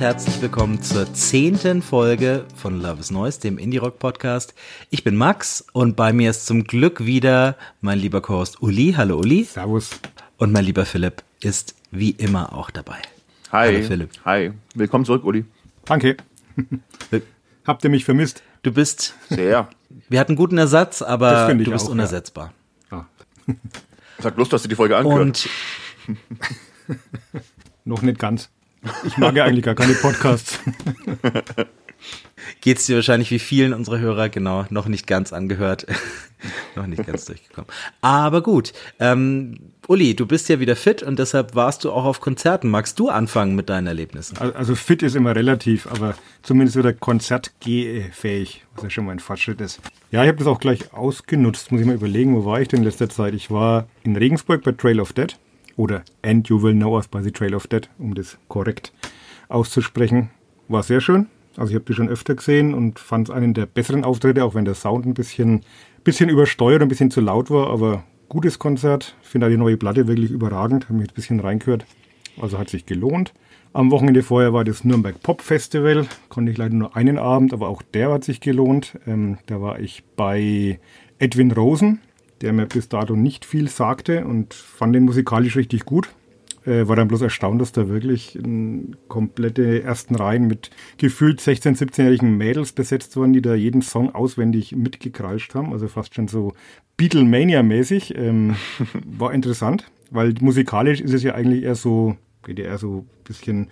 Und herzlich willkommen zur zehnten Folge von Love is Noise, dem Indie-Rock Podcast. Ich bin Max und bei mir ist zum Glück wieder mein lieber Co-Host Uli. Hallo Uli. Servus. Und mein lieber Philipp ist wie immer auch dabei. Hi. Hallo Philipp. Hi. Willkommen zurück, Uli. Danke. Habt ihr mich vermisst? Du bist, Sehr. wir hatten guten Ersatz, aber du bist auch, ja. unersetzbar. Ah, Sag bloß, dass du die Folge angehört. Und noch nicht ganz. Ich mag ja eigentlich gar keine Podcasts. geht's dir wahrscheinlich wie vielen unserer Hörer, genau, noch nicht ganz angehört, noch nicht ganz durchgekommen. Aber gut, ähm, Uli, du bist ja wieder fit und deshalb warst du auch auf Konzerten. Magst du anfangen mit deinen Erlebnissen? Al- Also fit ist immer relativ, aber zumindest wieder konzertgehfähig, was ja schon mal ein Fortschritt ist. Ja, ich habe das auch gleich ausgenutzt. Muss ich mal überlegen, wo war ich denn in letzter Zeit? Ich war in Regensburg bei Trail of Dead oder And You Will Know Us by the Trail of Dead, um das korrekt auszusprechen. War sehr schön. Also ich habe die schon öfter gesehen und fand es einen der besseren Auftritte, auch wenn der Sound ein bisschen, bisschen übersteuert, ein bisschen zu laut war, aber gutes Konzert. Finde die neue Platte wirklich überragend. Habe mich ein bisschen reingehört. Also hat sich gelohnt. Am Wochenende vorher war das Nürnberg Pop Festival. Konnte ich leider nur einen Abend, aber auch der hat sich gelohnt. Ähm, da war ich bei Edwin Rosen, der mir bis dato nicht viel sagte und fand den musikalisch richtig gut. Äh, war dann bloß erstaunt, dass da wirklich ähm, komplette ersten Reihen mit gefühlt 16-, 17-jährigen Mädels besetzt waren, die da jeden Song auswendig mitgekreischt haben. Also fast schon so Beatlemania-mäßig. Ähm, war interessant, weil musikalisch ist es ja eigentlich eher so, geht ja eher so ein bisschen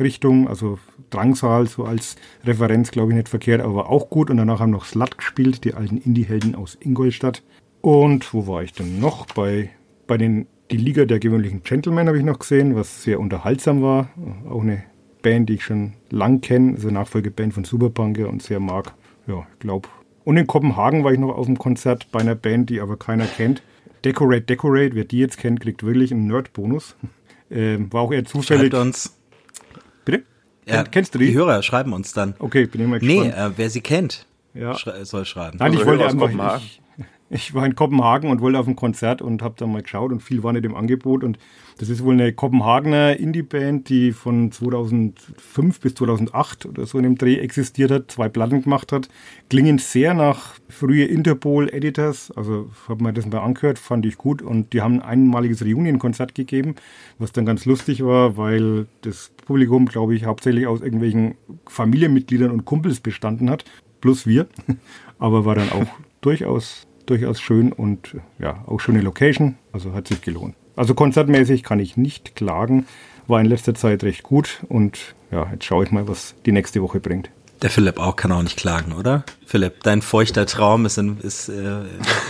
Post-Punk-Wave-Richtung, also Drangsal so als Referenz, glaube ich, nicht verkehrt, aber auch gut. Und danach haben noch Slut gespielt, die alten Indie-Helden aus Ingolstadt. Und wo war ich denn noch? Bei, bei den Die Liga der gewöhnlichen Gentlemen habe ich noch gesehen, was sehr unterhaltsam war. Auch eine Band, die ich schon lang kenne, also Nachfolgeband von Superpunker und sehr mag. Ja, ich glaube. Und in Kopenhagen war ich noch auf dem Konzert bei einer Band, die aber keiner kennt. Decorate, Decorate, wer die jetzt kennt, kriegt wirklich einen Nerd-Bonus. Ähm, war auch eher zufällig. Schreibt uns. Ja, Kenn- kennst du die? Die Hörer schreiben uns dann. Okay, bin ich mal Nee, gespannt. äh, wer sie kennt, Ja. schrei soll schreiben. Nein, ich Unsere wollte einfach. Ich, ich war in Kopenhagen und wollte auf ein Konzert und habe dann mal geschaut und viel war nicht im Angebot. Und das ist wohl eine Kopenhagener Indie-Band, die von 2005 bis 2008 oder so in dem Dreh existiert hat, zwei Platten gemacht hat. Klingen sehr nach frühe Interpol-Editors. Also habe mir das mal angehört, fand ich gut. Und die haben ein einmaliges Reunion-Konzert gegeben, was dann ganz lustig war, weil das Publikum, glaube ich, hauptsächlich aus irgendwelchen Familienmitgliedern und Kumpels bestanden hat. Plus wir. Aber war dann auch durchaus, durchaus schön und ja, auch schöne Location. Also hat sich gelohnt. Also konzertmäßig kann ich nicht klagen. War in letzter Zeit recht gut und ja, jetzt schaue ich mal, was die nächste Woche bringt. Der Philipp auch kann auch nicht klagen, oder? Philipp, dein feuchter Traum ist, in, ist äh,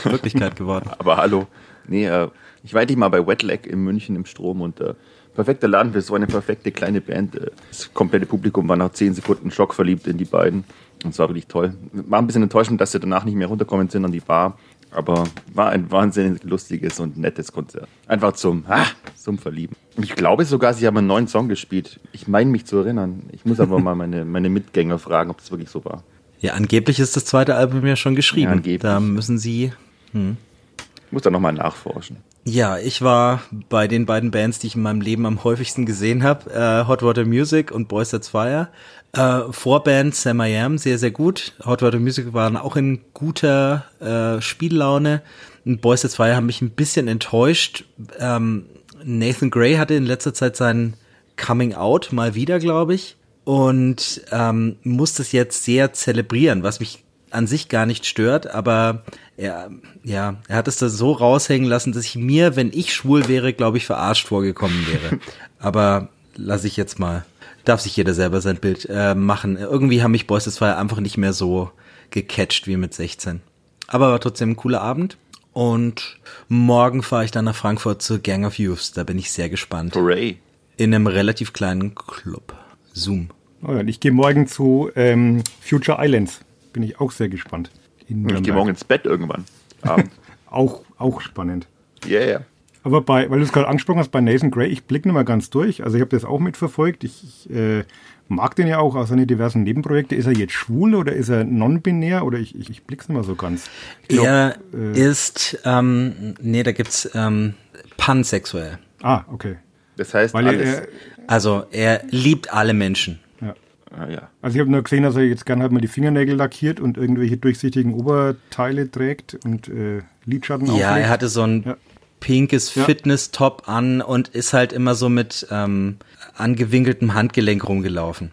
Wirklichkeit geworden. Aber hallo. Nee, äh, ich war endlich mal bei Wetlag in München im Strom und äh, perfekter Laden für so eine perfekte kleine Band. Äh, Das komplette Publikum war nach 10 Sekunden schockverliebt in die beiden. Und es war wirklich toll. War ein bisschen enttäuschend, dass sie danach nicht mehr runterkommen sind an die Bar. Aber war ein wahnsinnig lustiges und nettes Konzert. Einfach zum, ah, zum Verlieben. Ich glaube sogar, sie haben einen neuen Song gespielt. Ich meine mich zu erinnern. Ich muss aber mal meine, meine Mitgänger fragen, ob das wirklich so war. Ja, angeblich ist das zweite Album ja schon geschrieben. Ja, angeblich. da müssen sie. Ich muss da nochmal nachforschen. Ja, ich war bei den beiden Bands, die ich in meinem Leben am häufigsten gesehen habe, äh, Hot Water Music und Boys That's Fire. Äh, Vorband Sam I Am, sehr, sehr gut. Hot Water Music waren auch in guter äh, Spiellaune. Und Boys That's Fire haben mich ein bisschen enttäuscht. Ähm, Nathan Gray hatte in letzter Zeit sein Coming Out mal wieder, glaube ich. Und ähm, muss das jetzt sehr zelebrieren, was mich an sich gar nicht stört, aber er, ja, er hat es da so raushängen lassen, dass ich mir, wenn ich schwul wäre, glaube ich, verarscht vorgekommen wäre. aber lasse ich jetzt mal, darf sich jeder selber sein Bild äh, machen. Irgendwie haben mich Boys das Fire einfach nicht mehr so gecatcht wie mit 16. Aber war trotzdem ein cooler Abend. Und morgen fahre ich dann nach Frankfurt zu Gang of Youths. Da bin ich sehr gespannt. Hooray. In einem relativ kleinen Club. Zoom. Oh ja, und ich gehe morgen zu ähm, Future Islands. bin ich auch sehr gespannt. In Ich gehe morgen ins Bett irgendwann. Abend. Auch, auch spannend. Yeah, yeah. Aber bei, weil du es gerade angesprochen hast, bei Nathan Gray, ich blicke nochmal ganz durch. Also ich habe das auch mitverfolgt. Ich, ich äh, mag den ja auch aus seinen diversen Nebenprojekte. Ist er jetzt schwul oder ist er non-binär? Oder ich, ich, ich blick's nicht mehr so ganz. Glaub, er äh, ist, ähm, nee, da gibt's ähm, pansexuell. ah, okay. Das heißt, Weil er, alles. er, Also er liebt alle Menschen. ja. ah, ja. Also ich habe nur gesehen, dass er jetzt gerne halt mal die Fingernägel lackiert und irgendwelche durchsichtigen Oberteile trägt und äh, Lidschatten Ja, auflegt. er hatte so ein Ja. Pinkes Ja. Fitness-Top an und ist halt immer so mit ähm, angewinkeltem Handgelenk rumgelaufen.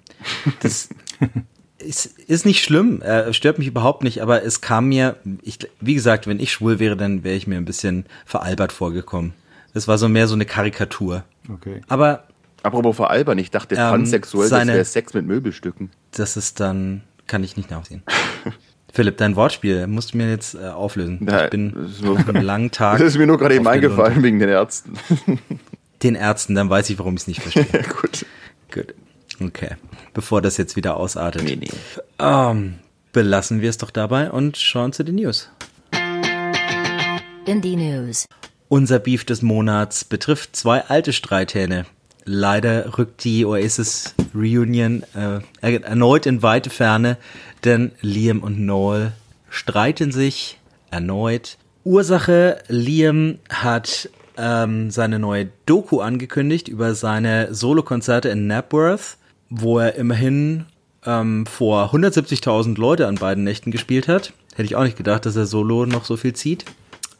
Das ist, ist nicht schlimm, äh, stört mich überhaupt nicht, aber es kam mir, ich, wie gesagt, wenn ich schwul wäre, dann wäre ich mir ein bisschen veralbert vorgekommen. Das war so mehr so eine Karikatur. Okay. Aber Apropos veralbern, ich dachte, Ähm, pansexuell, seine- das wäre Sex mit Möbelstücken. das ist dann, kann ich nicht nachsehen. Philipp, dein Wortspiel musst du mir jetzt äh, auflösen. Ja, ich bin nach einem langen Tag. Das ist mir nur gerade eben Lunte. eingefallen wegen den Ärzten. Den Ärzten, dann weiß ich, warum ich es nicht verstehe. ja, gut. Gut. Okay. Bevor das jetzt wieder ausartet. Nee, nee. Ähm, belassen wir es doch dabei und schauen zu den News. Indie News. Unser Beef des Monats betrifft zwei alte Streithähne. Leider rückt die Oasis Reunion äh, erneut in weite Ferne, denn Liam und Noel streiten sich erneut. Ursache, Liam hat ähm, seine neue Doku angekündigt über seine Solokonzerte in Napworth, wo er immerhin ähm, vor 170.000 Leute an beiden Nächten gespielt hat. Hätte ich auch nicht gedacht, dass er solo noch so viel zieht.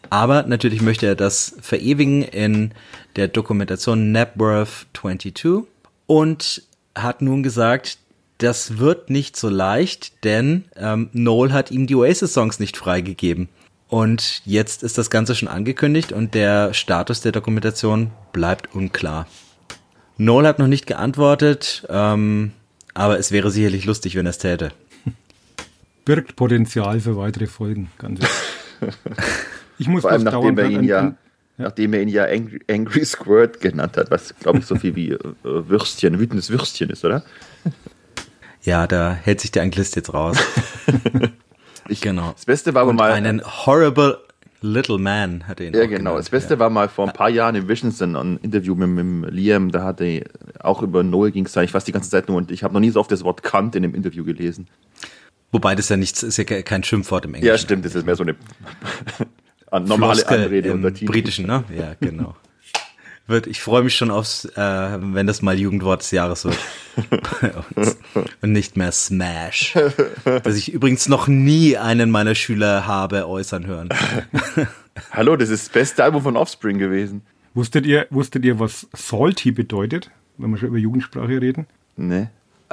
Aber natürlich möchte er das verewigen in der Dokumentation Napworth 22 und hat nun gesagt, das wird nicht so leicht, denn ähm, Noel hat ihm die Oasis-Songs nicht freigegeben. Und jetzt ist das Ganze schon angekündigt und der Status der Dokumentation bleibt unklar. Noel hat noch nicht geantwortet, ähm, aber es wäre sicherlich lustig, wenn er es täte. Birgt Potenzial für weitere Folgen. Ganz sicher. ich muss Vor allem, nachdem er ihn an- ja, nachdem er ihn ja Angry, Angry Squirt genannt hat, was glaube ich so viel wie äh, Würstchen, wütendes Würstchen ist, oder? Ja, da hält sich der Anglist jetzt raus. Ich, Genau. Das Beste war aber mal. einen horrible little man hat er ihn ja, genau. genannt. Das Beste war mal vor ein paar Jahren im Visions ein Interview mit, mit Liam, da hatte er auch über Noel ging es eigentlich fast die ganze Zeit nur und ich habe noch nie so oft das Wort Kant in dem Interview gelesen. Wobei das ja nichts ist ja ke- kein Schimpfwort im Englischen. Ja, stimmt, das ist mehr so eine an- normale Floskel Anrede im unter Team. britischen, ne? Ja, genau. Wird, ich freue mich schon aufs, äh, wenn das mal Jugendwort des Jahres wird. Bei uns. Und nicht mehr Smash. Dass ich übrigens noch nie einen meiner Schüler habe äußern hören. Hallo, das ist das beste Album von Offspring gewesen. Wusstet ihr, wusstet ihr, was salty bedeutet, wenn wir schon über Jugendsprache reden? Ne?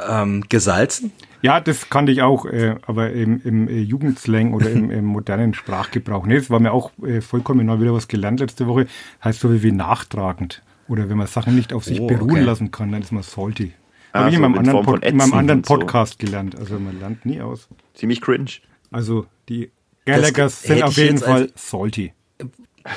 Ähm, gesalzen? Ja, das kannte ich auch, äh, aber im, im äh, Jugendslang oder im, im modernen Sprachgebrauch. Nee, das war mir auch äh, vollkommen neu wieder was gelernt letzte Woche. Heißt so wie, wie nachtragend. Oder wenn man Sachen nicht auf sich Oh, beruhen okay. lassen kann, dann ist man salty. Ah, Habe ich in so meinem, in anderen, Pod, in meinem anderen und so. Podcast gelernt. Also man lernt nie aus. Ziemlich cringe. Also die Gallaghers hätte sind auf jeden Fall salty.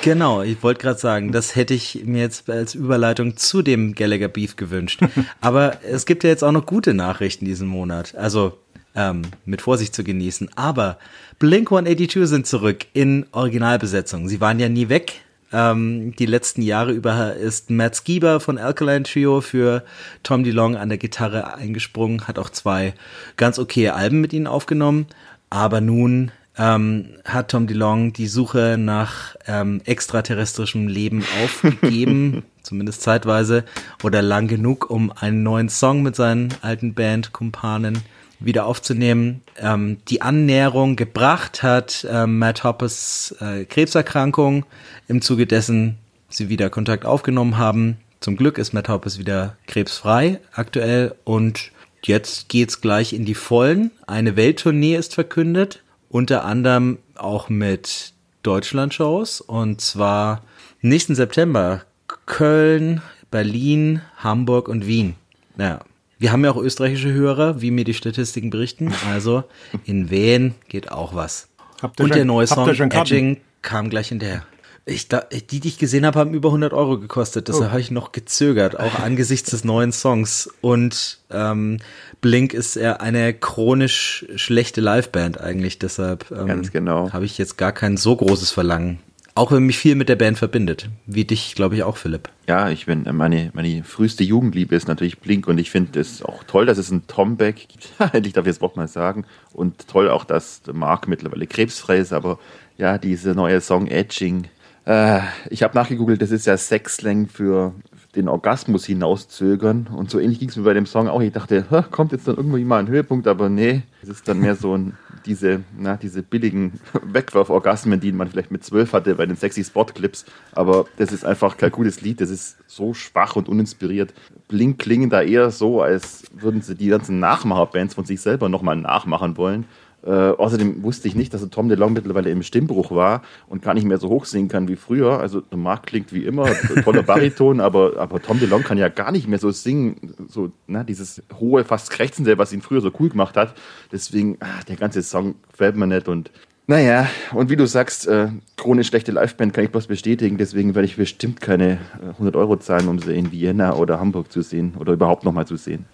Genau, ich wollte gerade sagen, das hätte ich mir jetzt als Überleitung zu dem Gallagher Beef gewünscht. Aber es gibt ja jetzt auch noch gute Nachrichten diesen Monat. Also ähm, mit Vorsicht zu genießen. Aber Blink 182 sind zurück in Originalbesetzung. Sie waren ja nie weg. Ähm, die letzten Jahre über ist Matt Skiba von Alkaline Trio für Tom DeLong an der Gitarre eingesprungen, hat auch zwei ganz okaye Alben mit ihnen aufgenommen. Aber nun ähm, hat Tom DeLong die Suche nach ähm, extraterrestrischem Leben aufgegeben, zumindest zeitweise, oder lang genug, um einen neuen Song mit seinen alten Bandkumpanen wieder aufzunehmen. Ähm, die Annäherung gebracht hat ähm, Matt Hoppes äh, Krebserkrankung, im Zuge dessen sie wieder Kontakt aufgenommen haben. Zum Glück ist Matt Hoppes wieder krebsfrei aktuell und jetzt geht's gleich in die Vollen. Eine Welttournee ist verkündet, unter anderem auch mit Deutschland-Shows und zwar nächsten September Köln, Berlin, Hamburg und Wien. Ja, wir haben ja auch österreichische Hörer, wie mir die Statistiken berichten. Also in Wien geht auch was. Habt ihr Und schon- der neue Song? Edging kam gleich hinterher. Ich, da, die, die ich gesehen habe, haben über 100 Euro gekostet. Deshalb oh. habe ich noch gezögert, auch angesichts des neuen Songs. Und ähm, Blink ist eher eine chronisch schlechte Liveband eigentlich. Deshalb ähm, Ganz genau. habe ich jetzt gar kein so großes Verlangen. Auch wenn mich viel mit der Band verbindet. Wie dich, glaube ich, auch, Philipp. Ja, ich bin, meine, meine früheste Jugendliebe ist natürlich Blink und ich finde es auch toll, dass es einen Tom Beck gibt. Endlich darf ich das Wort mal sagen. Und toll auch, dass Mark mittlerweile krebsfrei ist, aber ja, diese neue Song Edging. Äh, ich habe nachgegoogelt, das ist ja Sexslang für den Orgasmus hinauszögern. Und so ähnlich ging es mir bei dem Song auch. Ich dachte, kommt jetzt dann irgendwie mal ein Höhepunkt, aber nee, es ist dann mehr so ein diese, na, diese billigen Wegwerforgasmen, die man vielleicht mit zwölf hatte bei den sexy Spot-Clips. Aber das ist einfach kein gutes Lied. Das ist so schwach und uninspiriert. Blink klingen da eher so, als würden sie die ganzen Nachmacherbands von sich selber nochmal nachmachen wollen. Äh, außerdem wusste ich nicht, dass Tom DeLong mittlerweile im Stimmbruch war und gar nicht mehr so hoch singen kann wie früher. Also Marc klingt wie immer, toller Bariton, aber, aber Tom DeLong kann ja gar nicht mehr so singen, so ne, dieses hohe, fast krächzende, was ihn früher so cool gemacht hat. Deswegen, ach, der ganze Song gefällt mir nicht und naja, und wie du sagst, äh, chronisch schlechte Liveband kann ich bloß bestätigen, deswegen werde ich bestimmt keine 100 äh, Euro zahlen, um sie in Vienna oder Hamburg zu sehen oder überhaupt nochmal zu sehen.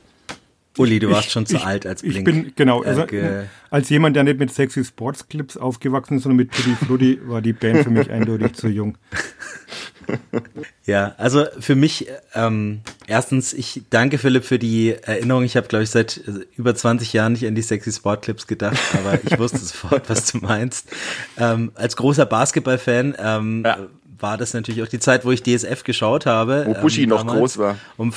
Uli, du warst ich, schon zu ich, alt als Blink. Ich bin, genau, also, äh, als jemand, der nicht mit sexy Sportsclips aufgewachsen ist, sondern mit Tutti Frutti, war die Band für mich eindeutig zu jung. Ja, also für mich, ähm, erstens, ich danke Philipp für die Erinnerung. Ich habe, glaube ich, seit äh, über 20 Jahren nicht an die sexy Sportclips gedacht, aber ich wusste sofort, was du meinst. Ähm, als großer Basketballfan ähm, ja war das natürlich auch die Zeit, wo ich DSF geschaut habe. Wo Bushi ähm, noch groß war. Um,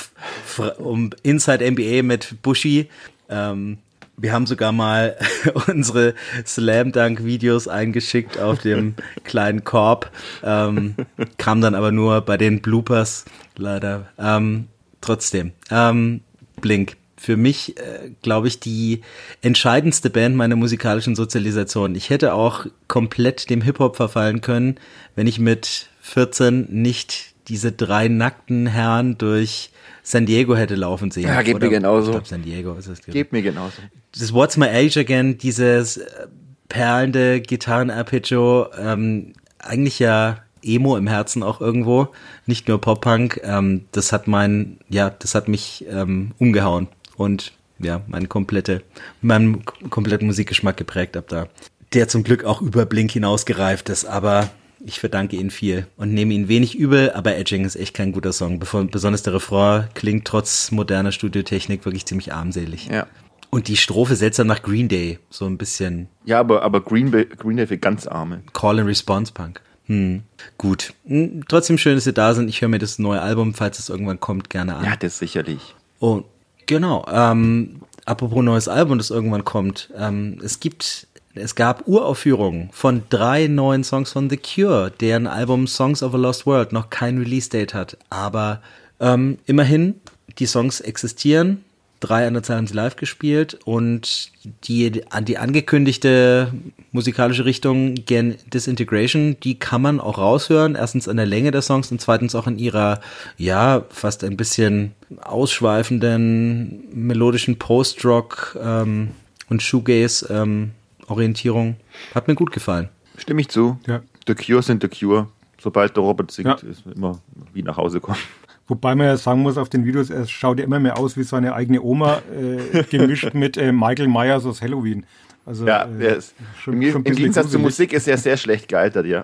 um Inside NBA mit Bushi. Ähm, wir haben sogar mal unsere Slam Dunk Videos eingeschickt auf dem kleinen Korb. Ähm, kam dann aber nur bei den Bloopers leider. Ähm, trotzdem. Ähm, Blink. Für mich, äh, glaube ich, die entscheidendste Band meiner musikalischen Sozialisation. Ich hätte auch komplett dem Hip-Hop verfallen können, wenn ich mit 14 nicht diese drei nackten Herren durch San Diego hätte laufen sehen. Ja, geht mir genauso. Ich glaube, San Diego ist es. Geht mir genauso. Das What's My Age Again, dieses äh, perlende Gitarren-Arpeggio, ähm, eigentlich ja Emo im Herzen auch irgendwo, nicht nur Pop-Punk. Ähm, das hat mein, ja, das hat mich ähm, umgehauen und ja, meine komplette, meinen kompletten Musikgeschmack geprägt ab da. Der zum Glück auch über Blink hinaus gereift ist, aber ich verdanke Ihnen viel und nehme ihn wenig übel, aber Edging ist echt kein guter Song. Besonders der Refrain klingt trotz moderner Studiotechnik wirklich ziemlich armselig. Ja. Und die Strophe seltsam nach Green Day, so ein bisschen. Ja, aber, aber Green, Bay, Green Day für ganz Arme. Call and Response Punk. Hm. Gut. Hm, trotzdem schön, dass Sie da sind. Ich höre mir das neue Album, falls es irgendwann kommt, gerne an. Ja, das sicherlich. Und genau. Ähm, apropos neues Album, das irgendwann kommt. Ähm, es gibt es gab Uraufführungen von drei neuen Songs von The Cure, deren Album Songs of a Lost World noch kein Release-Date hat. Aber ähm, immerhin, die Songs existieren. Drei an der Zahl haben sie live gespielt und die, die angekündigte musikalische Richtung Gen Disintegration, die kann man auch raushören. Erstens an der Länge der Songs und zweitens auch in ihrer, ja, fast ein bisschen ausschweifenden melodischen Post-Rock ähm, und Shoegaze ähm, Orientierung. Hat mir gut gefallen. Stimme ich zu. Ja. The Cure sind The Cure. Sobald der Robert singt, ja. ist immer wie nach Hause kommen. Wobei man ja sagen muss, auf den Videos, er schaut ja immer mehr aus wie seine eigene Oma, äh, gemischt mit äh, Michael Myers aus Halloween. Also, ja, äh, ist, schon, im, schon im Gegensatz zur Musik ist er sehr schlecht gealtert, ja.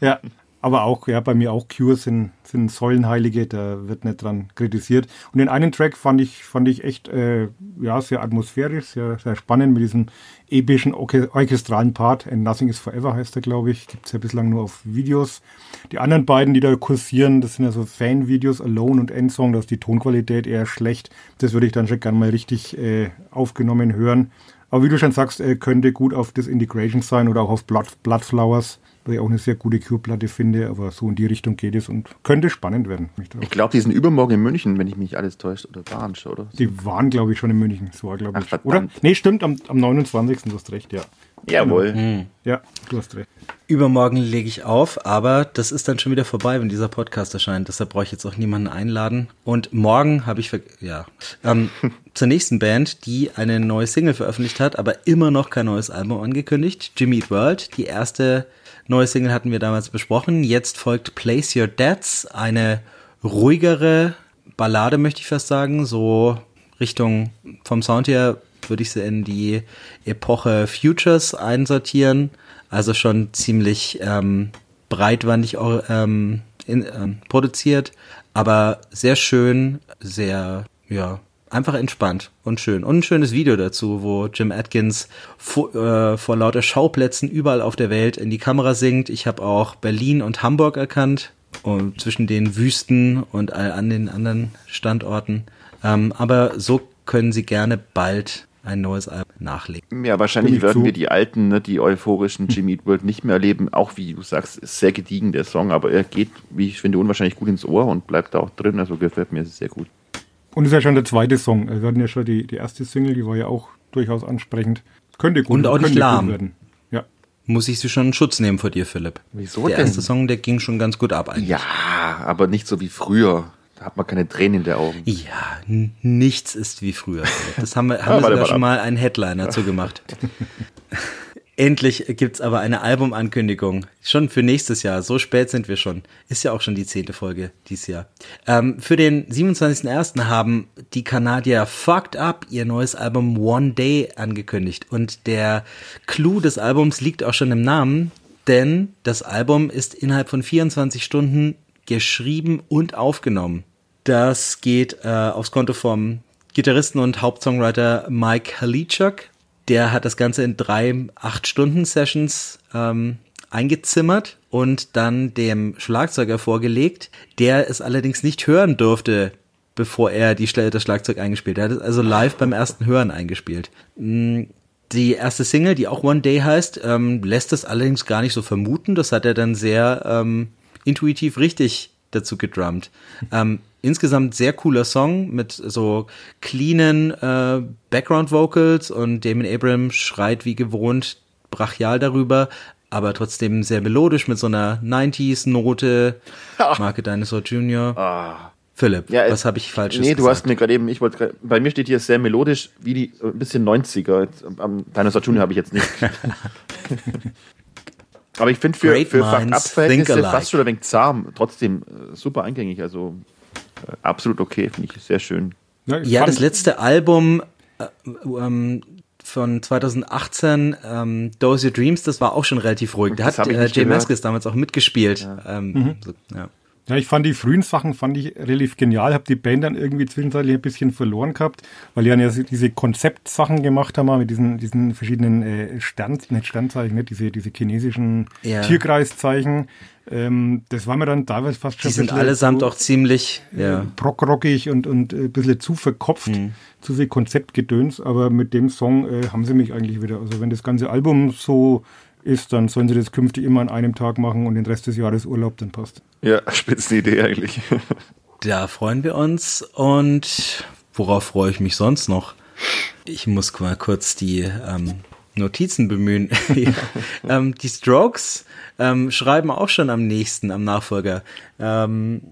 Ja, aber auch, ja, bei mir auch Cure sind, sind Säulenheilige, da wird nicht dran kritisiert. Und den einen Track fand ich, fand ich echt, äh, ja, sehr atmosphärisch, sehr, sehr spannend mit diesem epischen orchestralen Part. And Nothing is Forever heißt er, glaube ich. Gibt es ja bislang nur auf Videos. Die anderen beiden, die da kursieren, das sind ja so Fan-Videos, Alone und Endsong, da ist die Tonqualität eher schlecht. Das würde ich dann schon gerne mal richtig äh, aufgenommen hören. Aber wie du schon sagst, äh, könnte gut auf Disintegration sein oder auch auf Blood, Bloodflowers was ich auch eine sehr gute Cure-Platte finde, aber so in die Richtung geht es und könnte spannend werden. Ich glaube, die sind übermorgen in München, wenn ich mich alles täuscht, oder waren schon, oder? Die waren, glaube ich, schon in München. So war, glaube ich. Ach, oder? Nee, stimmt, am, am 29. du hast recht, ja. Jawohl. Ja, du hast recht. Übermorgen lege ich auf, aber das ist dann schon wieder vorbei, wenn dieser Podcast erscheint. Deshalb brauche ich jetzt auch niemanden einladen. Und morgen habe ich, ver- ja, ähm, zur nächsten Band, die eine neue Single veröffentlicht hat, aber immer noch kein neues Album angekündigt. Jimmy Eat World. Die erste neue Single hatten wir damals besprochen. Jetzt folgt Place Your Debts, eine ruhigere Ballade, möchte ich fast sagen. So Richtung vom Sound her würde ich sie in die Epoche Futures einsortieren. Also schon ziemlich ähm, breitwandig ähm, in, ähm, produziert, aber sehr schön, sehr, ja, einfach entspannt und schön. Und ein schönes Video dazu, wo Jim Atkins vor, äh, vor lauter Schauplätzen überall auf der Welt in die Kamera singt. Ich habe auch Berlin und Hamburg erkannt und zwischen den Wüsten und all an den anderen Standorten. Ähm, aber so können Sie gerne bald ein neues Album nachlegen. Ja, wahrscheinlich werden zu. wir die alten, ne, die euphorischen Jimmy Eat World nicht mehr erleben. Auch wie du sagst, ist sehr gediegen der Song, aber er geht, wie ich finde, unwahrscheinlich gut ins Ohr und bleibt da auch drin. Also gefällt mir sehr gut. Und ist ja schon der zweite Song. Wir hatten ja schon die, die erste Single, die war ja auch durchaus ansprechend. Könnte gut, Und auch nicht könnte lahm. Gut werden. Ja. Muss ich Sie schon in Schutz nehmen vor dir, Philipp? Wieso der denn? erste Song, der ging schon ganz gut ab eigentlich. Ja, aber nicht so wie früher. Da hat man keine Tränen in den Augen. Ja, nichts ist wie früher. Das haben wir, haben wir warte, sogar schon mal einen Headliner zu gemacht. Endlich gibt's aber eine Albumankündigung. Schon für nächstes Jahr. So spät sind wir schon. Ist ja auch schon die zehnte Folge dieses Jahr. Ähm, für den 27.01. haben die Kanadier Fucked Up ihr neues Album One Day angekündigt. Und der Clou des Albums liegt auch schon im Namen, denn das Album ist innerhalb von 24 Stunden geschrieben und aufgenommen. Das geht äh, aufs Konto vom Gitarristen und Hauptsongwriter Mike Halicek. Der hat das Ganze in drei Acht-Stunden-Sessions ähm, eingezimmert und dann dem Schlagzeuger vorgelegt, der es allerdings nicht hören durfte, bevor er die, das Schlagzeug eingespielt hat. Er hat es also live beim ersten Hören eingespielt. Mm, Die erste Single, die auch One Day heißt, ähm, lässt es allerdings gar nicht so vermuten. Das hat er dann sehr ähm, intuitiv richtig dazu gedrummt. Ähm, insgesamt sehr cooler Song mit so cleanen äh, Background Vocals und Damon Abram schreit wie gewohnt brachial darüber, aber trotzdem sehr melodisch mit so einer 90s Note. Marke Dinosaur Jr. Philipp, Ja, was habe ich falsches Nee, gesagt? du hast mir gerade eben, ich wollte bei mir steht hier sehr melodisch, wie die, äh, ein bisschen 90er. Jetzt, Am Dinosaur Junior habe ich jetzt nicht. Aber ich finde für, Great für Fucked minds Up Verhältnisse think alike. fast schon ein wenig zahm. Trotzdem äh, super eingängig, also absolut okay, finde ich sehr schön. Ja, fand- das letzte Album äh, ähm, von 2018, ähm, Those Your Dreams, das war auch schon relativ ruhig. Da Das hat äh, Jay. Maskis damals auch mitgespielt. Ähm, so, ja. Ja, ich fand die frühen Sachen fand ich relativ genial. Habe die Band dann irgendwie zwischenzeitlich ein bisschen verloren gehabt, weil die dann ja diese Konzeptsachen gemacht haben mit diesen, diesen verschiedenen äh, Stern, nicht Sternzeichen, nicht diese, diese chinesischen Ja. Tierkreiszeichen. Ähm, das war mir dann teilweise fast schon Die sind allesamt so, auch ziemlich, ja. brockrockig und, und äh, ein bisschen zu verkopft, zu viel Konzeptgedöns, aber mit dem Song äh, haben sie mich eigentlich wieder. Also wenn das ganze Album so ist, dann sollen sie das künftig immer an einem Tag machen und den Rest des Jahres Urlaub, dann passt. Ja, Spitzenidee eigentlich. Da freuen wir uns und worauf freue ich mich sonst noch? Ich muss mal kurz die ähm, Notizen bemühen. ja. ähm, die Strokes ähm, schreiben auch schon am nächsten, am Nachfolger. Ähm,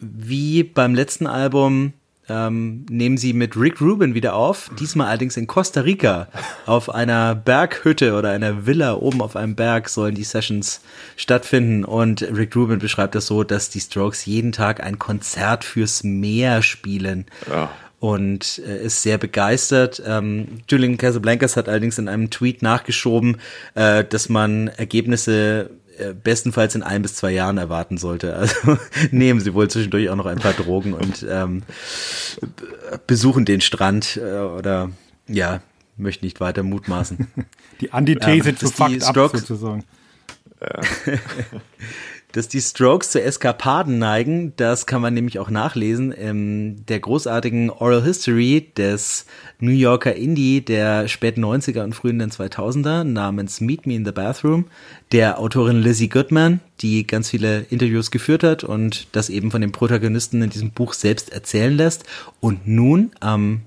wie beim letzten Album ähm, nehmen sie mit Rick Rubin wieder auf, diesmal allerdings in Costa Rica. Auf einer Berghütte oder einer Villa oben auf einem Berg sollen die Sessions stattfinden. Und Rick Rubin beschreibt das so, dass die Strokes jeden Tag ein Konzert fürs Meer spielen. Ja. Und äh, ist sehr begeistert. Ähm, Julian Casablancas hat allerdings in einem Tweet nachgeschoben, äh, dass man Ergebnisse bestenfalls in ein bis zwei Jahren erwarten sollte. Also nehmen Sie wohl zwischendurch auch noch ein paar Drogen und ähm, besuchen den Strand äh, oder ja, möchte nicht weiter mutmaßen. Die Antithese Ähm, zu Fucked Up Strokes- sozusagen. Dass die Strokes zu Eskapaden neigen, das kann man nämlich auch nachlesen in der großartigen Oral History des New Yorker Indie der späten 90er und frühen 2000er namens Meet Me in the Bathroom der Autorin Lizzie Goodman, die ganz viele Interviews geführt hat und das eben von den Protagonisten in diesem Buch selbst erzählen lässt. Und nun am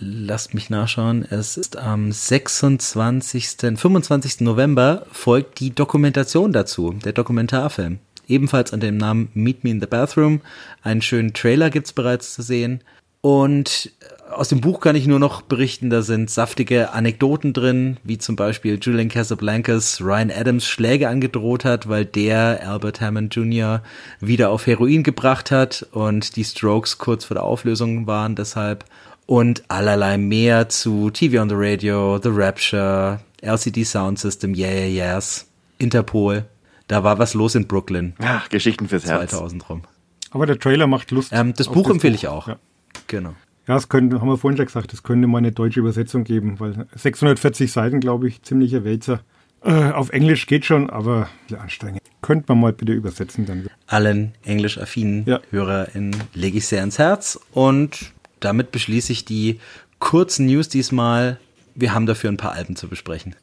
lasst mich nachschauen, es ist am 26., 25. November folgt die Dokumentation dazu, der Dokumentarfilm. Ebenfalls unter dem Namen Meet Me in the Bathroom. Einen schönen Trailer gibt's bereits zu sehen. Und aus dem Buch kann ich nur noch berichten, da sind saftige Anekdoten drin, wie zum Beispiel Julian Casablancas Ryan Adams Schläge angedroht hat, weil der Albert Hammond Jr. wieder auf Heroin gebracht hat und die Strokes kurz vor der Auflösung waren deshalb und allerlei mehr zu TV on the Radio, The Rapture, LCD Sound System, Yeah Yeah Yes, Interpol. Da war was los in Brooklyn. Ach, Geschichten fürs Herz. 2000 rum. Aber der Trailer macht Lust. Ähm, das Buch empfehle ich auch. Ja. Genau. Ja, das könnte, haben wir vorhin schon gesagt, das könnte mal eine deutsche Übersetzung geben, weil 640 Seiten, glaube ich, ziemlicher Wälzer. Äh, auf Englisch geht schon, aber anstrengend. Könnte man mal bitte übersetzen dann. Allen englisch-affinen Ja. HörerInnen lege ich sehr ins Herz und damit beschließe ich die kurzen News diesmal. Wir haben dafür ein paar Alben zu besprechen.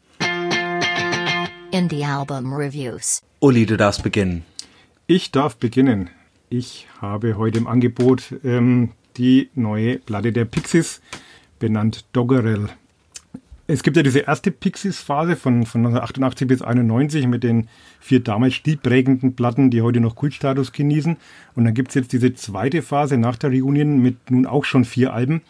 Indie Album Reviews. Uli, du darfst beginnen. Ich darf beginnen. Ich habe heute im Angebot ähm, die neue Platte der Pixies, benannt Doggerel. Es gibt ja diese erste Pixies-Phase von, von 1988 bis 91 mit den vier damals stilprägenden Platten, die heute noch Kultstatus genießen. Und dann gibt es jetzt diese zweite Phase nach der Reunion mit nun auch schon vier Alben,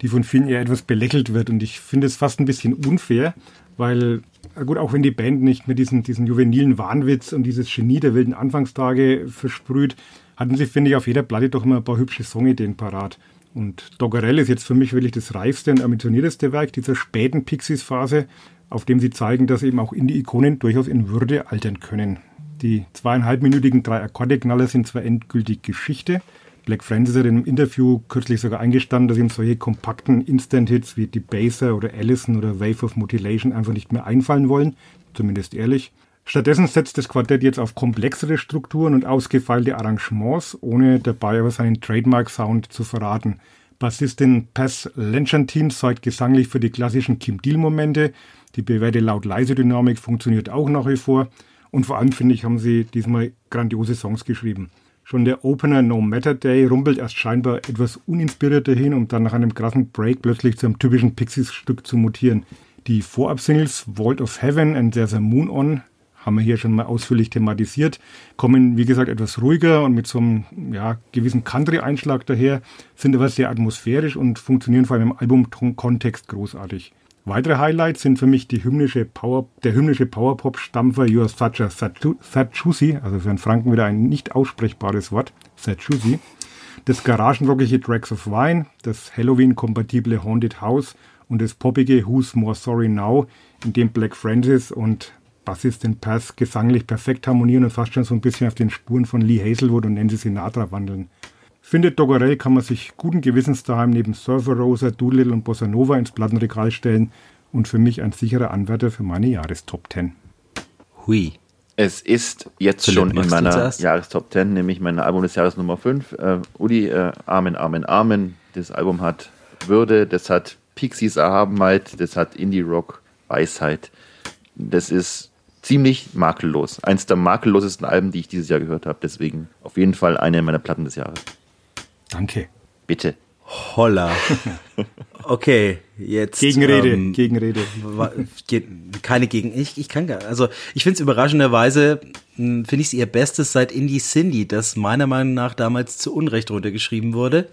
die von vielen eher etwas belächelt wird. Und ich finde es fast ein bisschen unfair, weil, gut, auch wenn die Band nicht mehr diesen, diesen juvenilen Wahnwitz und dieses Genie der wilden Anfangstage versprüht, hatten sie, finde ich, auf jeder Platte doch immer ein paar hübsche Songideen parat. Und Doggerel ist jetzt für mich wirklich das reifste und ambitionierteste Werk dieser späten Pixies-Phase, auf dem sie zeigen, dass eben auch Indie-Ikonen durchaus in Würde altern können. Die zweieinhalbminütigen drei Akkordeknaller sind zwar endgültig Geschichte. Black Francis hat in einem Interview kürzlich sogar eingestanden, dass ihm solche kompakten Instant-Hits wie Debaser oder Allison oder Wave of Mutilation einfach nicht mehr einfallen wollen, zumindest ehrlich. Stattdessen setzt das Quartett jetzt auf komplexere Strukturen und ausgefeilte Arrangements, ohne dabei aber seinen Trademark-Sound zu verraten. Bassistin Paz Lenchantin sorgt gesanglich für die klassischen Kim Deal-Momente. Die bewährte Laut-Leise-Dynamik funktioniert auch nach wie vor. Und vor allem, finde ich, haben sie diesmal grandiose Songs geschrieben. Schon der Opener No Matter Day rumpelt erst scheinbar etwas uninspiriert dahin, um dann nach einem krassen Break plötzlich zu einem typischen Pixies-Stück zu mutieren. Die Vorab-Singles Vault of Heaven and There's a Moon On haben wir hier schon mal ausführlich thematisiert, kommen wie gesagt etwas ruhiger und mit so einem ja, gewissen Country-Einschlag daher, sind aber sehr atmosphärisch und funktionieren vor allem im Albumkontext großartig. Weitere Highlights sind für mich die hymnische Power, der hymnische Powerpop-Stampfer You're Such a Satchusi, also für einen Franken wieder ein nicht aussprechbares Wort, Satchusi, das garagenrockige Tracks of Wine, das Halloween-kompatible Haunted House und das poppige Who's More Sorry Now, in dem Black Francis und Bassistin Paz gesanglich perfekt harmonieren und fast schon so ein bisschen auf den Spuren von Lee Hazelwood und Nancy Sinatra wandeln. Findet Doggerel kann man sich guten Gewissens daheim neben Surfer Rosa, Doolittle und Bossa Nova ins Plattenregal stellen und für mich ein sicherer Anwärter für meine Jahrestop 10. Hui. Es ist jetzt Philipp, schon in meiner? Jahrestop 10, nämlich mein Album des Jahres Nummer 5. Äh, Uli, äh, Amen, Amen, Amen. Das Album hat Würde, das hat Pixies Erhabenheit, das hat Indie-Rock Weisheit. Das ist ziemlich makellos. Eins der makellosesten Alben, die ich dieses Jahr gehört habe. Deswegen auf jeden Fall eine meiner Platten des Jahres. Danke. Bitte. Holla. Okay, jetzt. Gegenrede, ähm, Gegenrede. keine gegen ich ich kann gar also ich finde es überraschenderweise mh, finde ich es ihr bestes seit Indie Cindy das meiner Meinung nach damals zu Unrecht runtergeschrieben wurde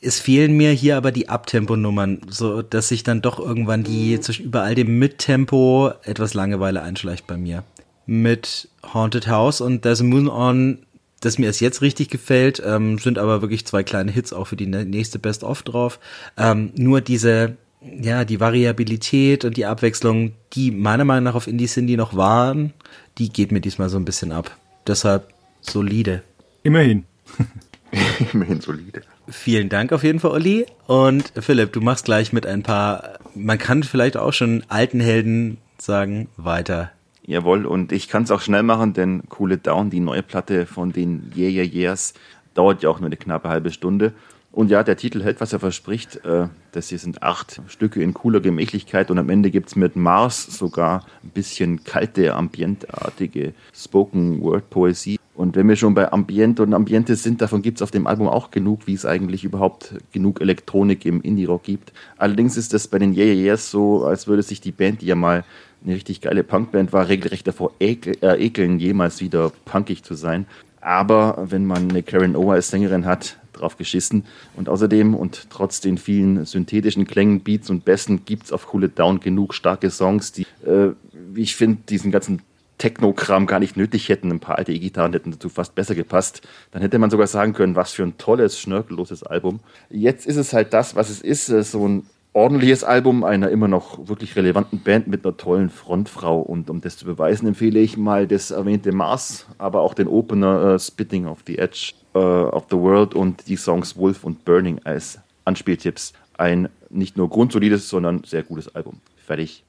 es fehlen mir hier aber die Abtempo-Nummern, so dass sich dann doch irgendwann die zwischen über all dem Mittempo etwas Langeweile einschleicht bei mir. Mit Haunted House und There's a Moon On, das mir erst jetzt richtig gefällt, ähm, sind aber wirklich zwei kleine Hits auch für die nä- nächste Best of drauf. Ähm, nur diese, ja, die Variabilität und die Abwechslung, die meiner Meinung nach auf Indie Cindy noch waren, die geht mir diesmal so ein bisschen ab. Deshalb solide. Immerhin. Immerhin solide. Vielen Dank auf jeden Fall, Olli. Und Philipp, du machst gleich mit ein paar, man kann vielleicht auch schon alten Helden sagen, weiter. Jawohl, und ich kann es auch schnell machen, denn Cool It Down, die neue Platte von den Yeah Yeah Yeahs, dauert ja auch nur eine knappe halbe Stunde. Und ja, der Titel hält, was er verspricht. Äh, Das hier sind acht Stücke in cooler Gemächlichkeit und am Ende gibt's mit Mars sogar ein bisschen kalte, ambientartige Spoken-Word-Poesie. Und wenn wir schon bei Ambient und Ambiente sind, davon gibt es auf dem Album auch genug, wie es eigentlich überhaupt genug Elektronik im Indie-Rock gibt. Allerdings ist das bei den Yeah, yeah Yeahs so, als würde sich die Band, die ja mal eine richtig geile Punkband war, regelrecht davor ekel, äh, ekeln, jemals wieder punkig zu sein. Aber wenn man eine Karen O als Sängerin hat, drauf geschissen. Und außerdem und trotz den vielen synthetischen Klängen, Beats und Besten gibt es auf Cool It Down genug starke Songs, die, äh, wie ich finde, diesen ganzen Techno-Kram gar nicht nötig hätten. Ein paar alte E-Gitarren hätten dazu fast besser gepasst. Dann hätte man sogar sagen können, was für ein tolles, schnörkelloses Album. Jetzt ist es halt das, was es ist, so ein ordentliches Album einer immer noch wirklich relevanten Band mit einer tollen Frontfrau. Und um das zu beweisen, empfehle ich mal das erwähnte Mars, aber auch den Opener uh, Spitting of the Edge uh, of the World und die Songs Wolf und Burning als Anspieltipps. Ein nicht nur grundsolides, sondern sehr gutes Album. Fertig.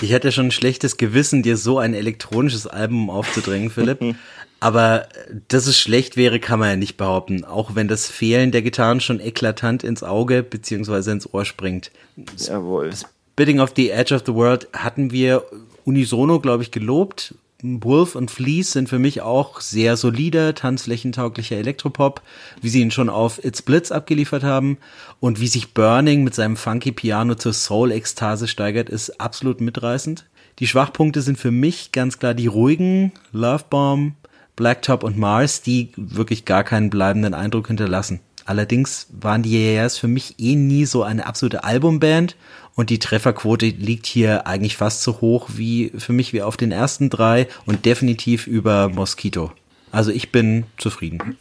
Ich hätte schon ein schlechtes Gewissen, dir so ein elektronisches Album aufzudrängen, Philipp. Aber dass es schlecht wäre, kann man ja nicht behaupten, auch wenn das Fehlen der Gitarren schon eklatant ins Auge bzw. ins Ohr springt. Jawohl. Spitting of the Edge of the World hatten wir unisono, glaube ich, gelobt. Wolf und Fleece sind für mich auch sehr solider, tanzflächentauglicher Elektropop, wie sie ihn schon auf It's Blitz abgeliefert haben. Und wie sich Burning mit seinem funky Piano zur Soul-Ekstase steigert, ist absolut mitreißend. Die Schwachpunkte sind für mich ganz klar die ruhigen Love Bomb, Blacktop und Mars, die wirklich gar keinen bleibenden Eindruck hinterlassen. Allerdings waren die Yeahs für mich eh nie so eine absolute Albumband und die Trefferquote liegt hier eigentlich fast so hoch wie für mich wie auf den ersten drei und definitiv über Mosquito. Also ich bin zufrieden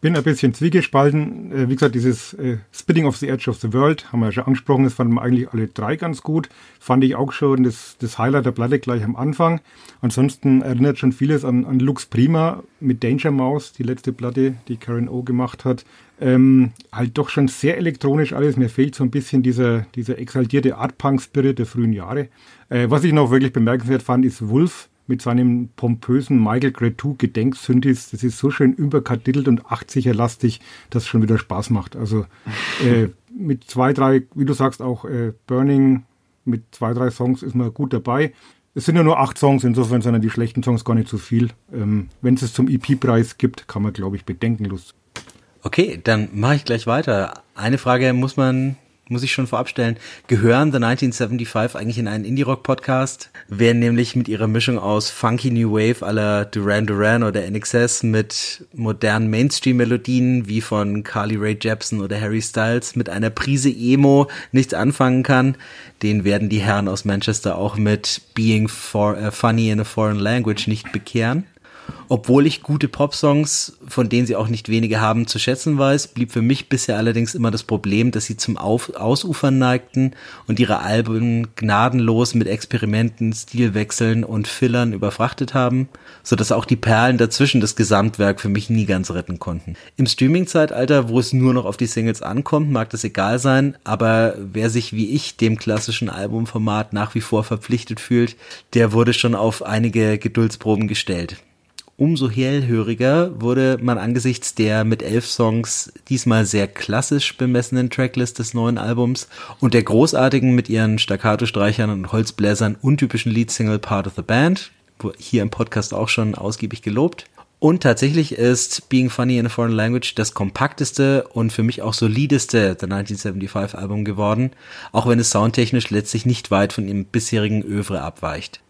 bin ein bisschen zwiegespalten. Äh, wie gesagt, dieses äh, Spitting of the Edge of the World haben wir ja schon angesprochen. Das fanden wir eigentlich alle drei ganz gut. Fand ich auch schon das, das Highlight der Platte gleich am Anfang. Ansonsten erinnert schon vieles an, an Lux Prima mit Danger Mouse, die letzte Platte, die Karen O gemacht hat. Ähm, halt doch schon sehr elektronisch alles. Mir fehlt so ein bisschen dieser, dieser exaltierte Art-Punk-Spirit der frühen Jahre. Äh, was ich noch wirklich bemerkenswert fand, ist Wolf mit seinem pompösen Michael Cretu Gedenksynthes. Das ist so schön überkadidelt und 80er lastig, dass es schon wieder Spaß macht. Also äh, mit zwei, drei, wie du sagst, auch äh, Burning mit zwei, drei Songs ist man gut dabei. Es sind ja nur acht Songs, insofern sind ja die schlechten Songs gar nicht so viel. Ähm, Wenn es es zum EP-Preis gibt, kann man, glaube ich, bedenkenlos. Okay, dann mache ich gleich weiter. Eine Frage muss man muss ich schon vorab stellen, gehören The 1975 eigentlich in einen Indie-Rock-Podcast, werden nämlich mit ihrer Mischung aus funky New Wave aller Duran Duran oder NXS mit modernen Mainstream-Melodien wie von Carly Rae Jepsen oder Harry Styles mit einer Prise Emo nichts anfangen kann, den werden die Herren aus Manchester auch mit Being for, uh, Funny in a Foreign Language nicht bekehren. Obwohl ich gute Popsongs, von denen sie auch nicht wenige haben, zu schätzen weiß, blieb für mich bisher allerdings immer das Problem, dass sie zum Auf Ausufern neigten und ihre Alben gnadenlos mit Experimenten, Stilwechseln und Fillern überfrachtet haben, so dass auch die Perlen dazwischen das Gesamtwerk für mich nie ganz retten konnten. Im Streaming-Zeitalter, wo es nur noch auf die Singles ankommt, mag das egal sein, aber wer sich wie ich dem klassischen Albumformat nach wie vor verpflichtet fühlt, der wurde schon auf einige Geduldsproben gestellt umso hellhöriger wurde man angesichts der mit elf Songs diesmal sehr klassisch bemessenen Tracklist des neuen Albums und der großartigen mit ihren Staccato-Streichern und Holzbläsern untypischen Leadsingle Part of the Band, hier im Podcast auch schon ausgiebig gelobt. Und tatsächlich ist Being Funny in a Foreign Language das kompakteste und für mich auch solideste der 1975 Album geworden, auch wenn es soundtechnisch letztlich nicht weit von ihrem bisherigen Övre abweicht.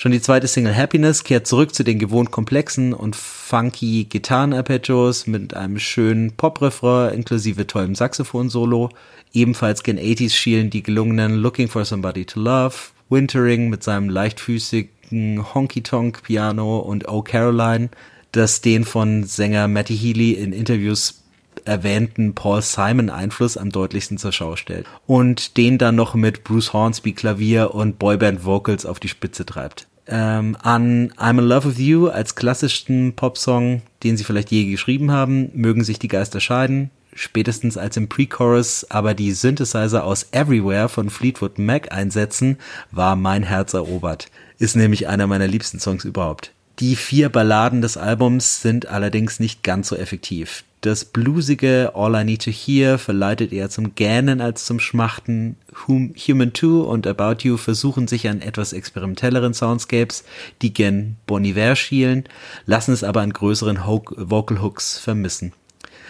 Schon die zweite Single Happiness kehrt zurück zu den gewohnt komplexen und funky Gitarren-Arpeggios mit einem schönen Pop-Refrain inklusive tollem Saxophon-Solo. Ebenfalls gen 80s schielen die gelungenen Looking for Somebody to Love, Wintering mit seinem leichtfüßigen Honky-Tonk-Piano und Oh Caroline, das den von Sänger Matty Healy in Interviews erwähnten Paul Simon Einfluss am deutlichsten zur Schau stellt und den dann noch mit Bruce Hornsby Klavier und Boyband Vocals auf die Spitze treibt ähm, an I'm in Love with You als klassischsten Popsong, den sie vielleicht je geschrieben haben, mögen sich die Geister scheiden. Spätestens als im Pre-Chorus aber die Synthesizer aus Everywhere von Fleetwood Mac einsetzen, war mein Herz erobert. Ist nämlich einer meiner liebsten Songs überhaupt. Die vier Balladen des Albums sind allerdings nicht ganz so effektiv. Das bluesige All I Need to Hear verleitet eher zum Gähnen als zum Schmachten. Human 2 und About You versuchen sich an etwas experimentelleren Soundscapes, die gen Bon schielen, lassen es aber an größeren Ho Vocal Hooks vermissen.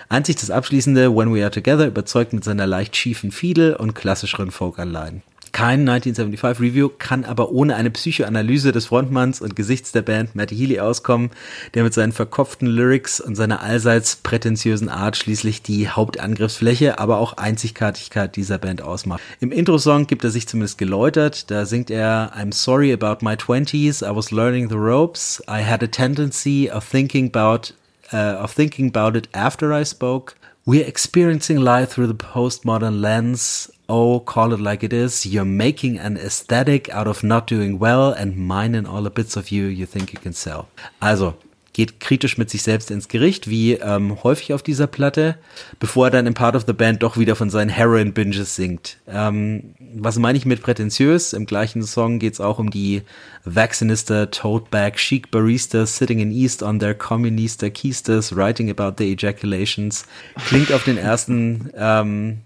Einzig das abschließende When We Are Together überzeugt mit seiner leicht schiefen Fiedel und klassischeren Folk-Anleihen. Kein 1975 Review kann aber ohne eine Psychoanalyse des Frontmanns und Gesichts der Band Matty Healy auskommen, der mit seinen verkopften Lyrics und seiner allseits prätentiösen Art schließlich die Hauptangriffsfläche, aber auch Einzigartigkeit dieser Band ausmacht. Im Intro-Song gibt er sich zumindest geläutert, da singt er I'm sorry about my twenties, I was learning the ropes, I had a tendency of thinking about uh, of thinking about it after I spoke. We're experiencing life through the postmodern lens. Oh, call it like it is. You're making an aesthetic out of not doing well and mining all the bits of you you think you can sell. Also, geht kritisch mit sich selbst ins Gericht, wie ähm, häufig auf dieser Platte, bevor er dann im Part of the Band doch wieder von seinen Heroin-Binges singt. Ähm, was meine ich mit prätentiös? Im gleichen Song geht es auch um die Vaccinister, Toadbag, Chic Baristas sitting in East on their Communista Keisters, writing about their ejaculations. Klingt auf den ersten, ähm,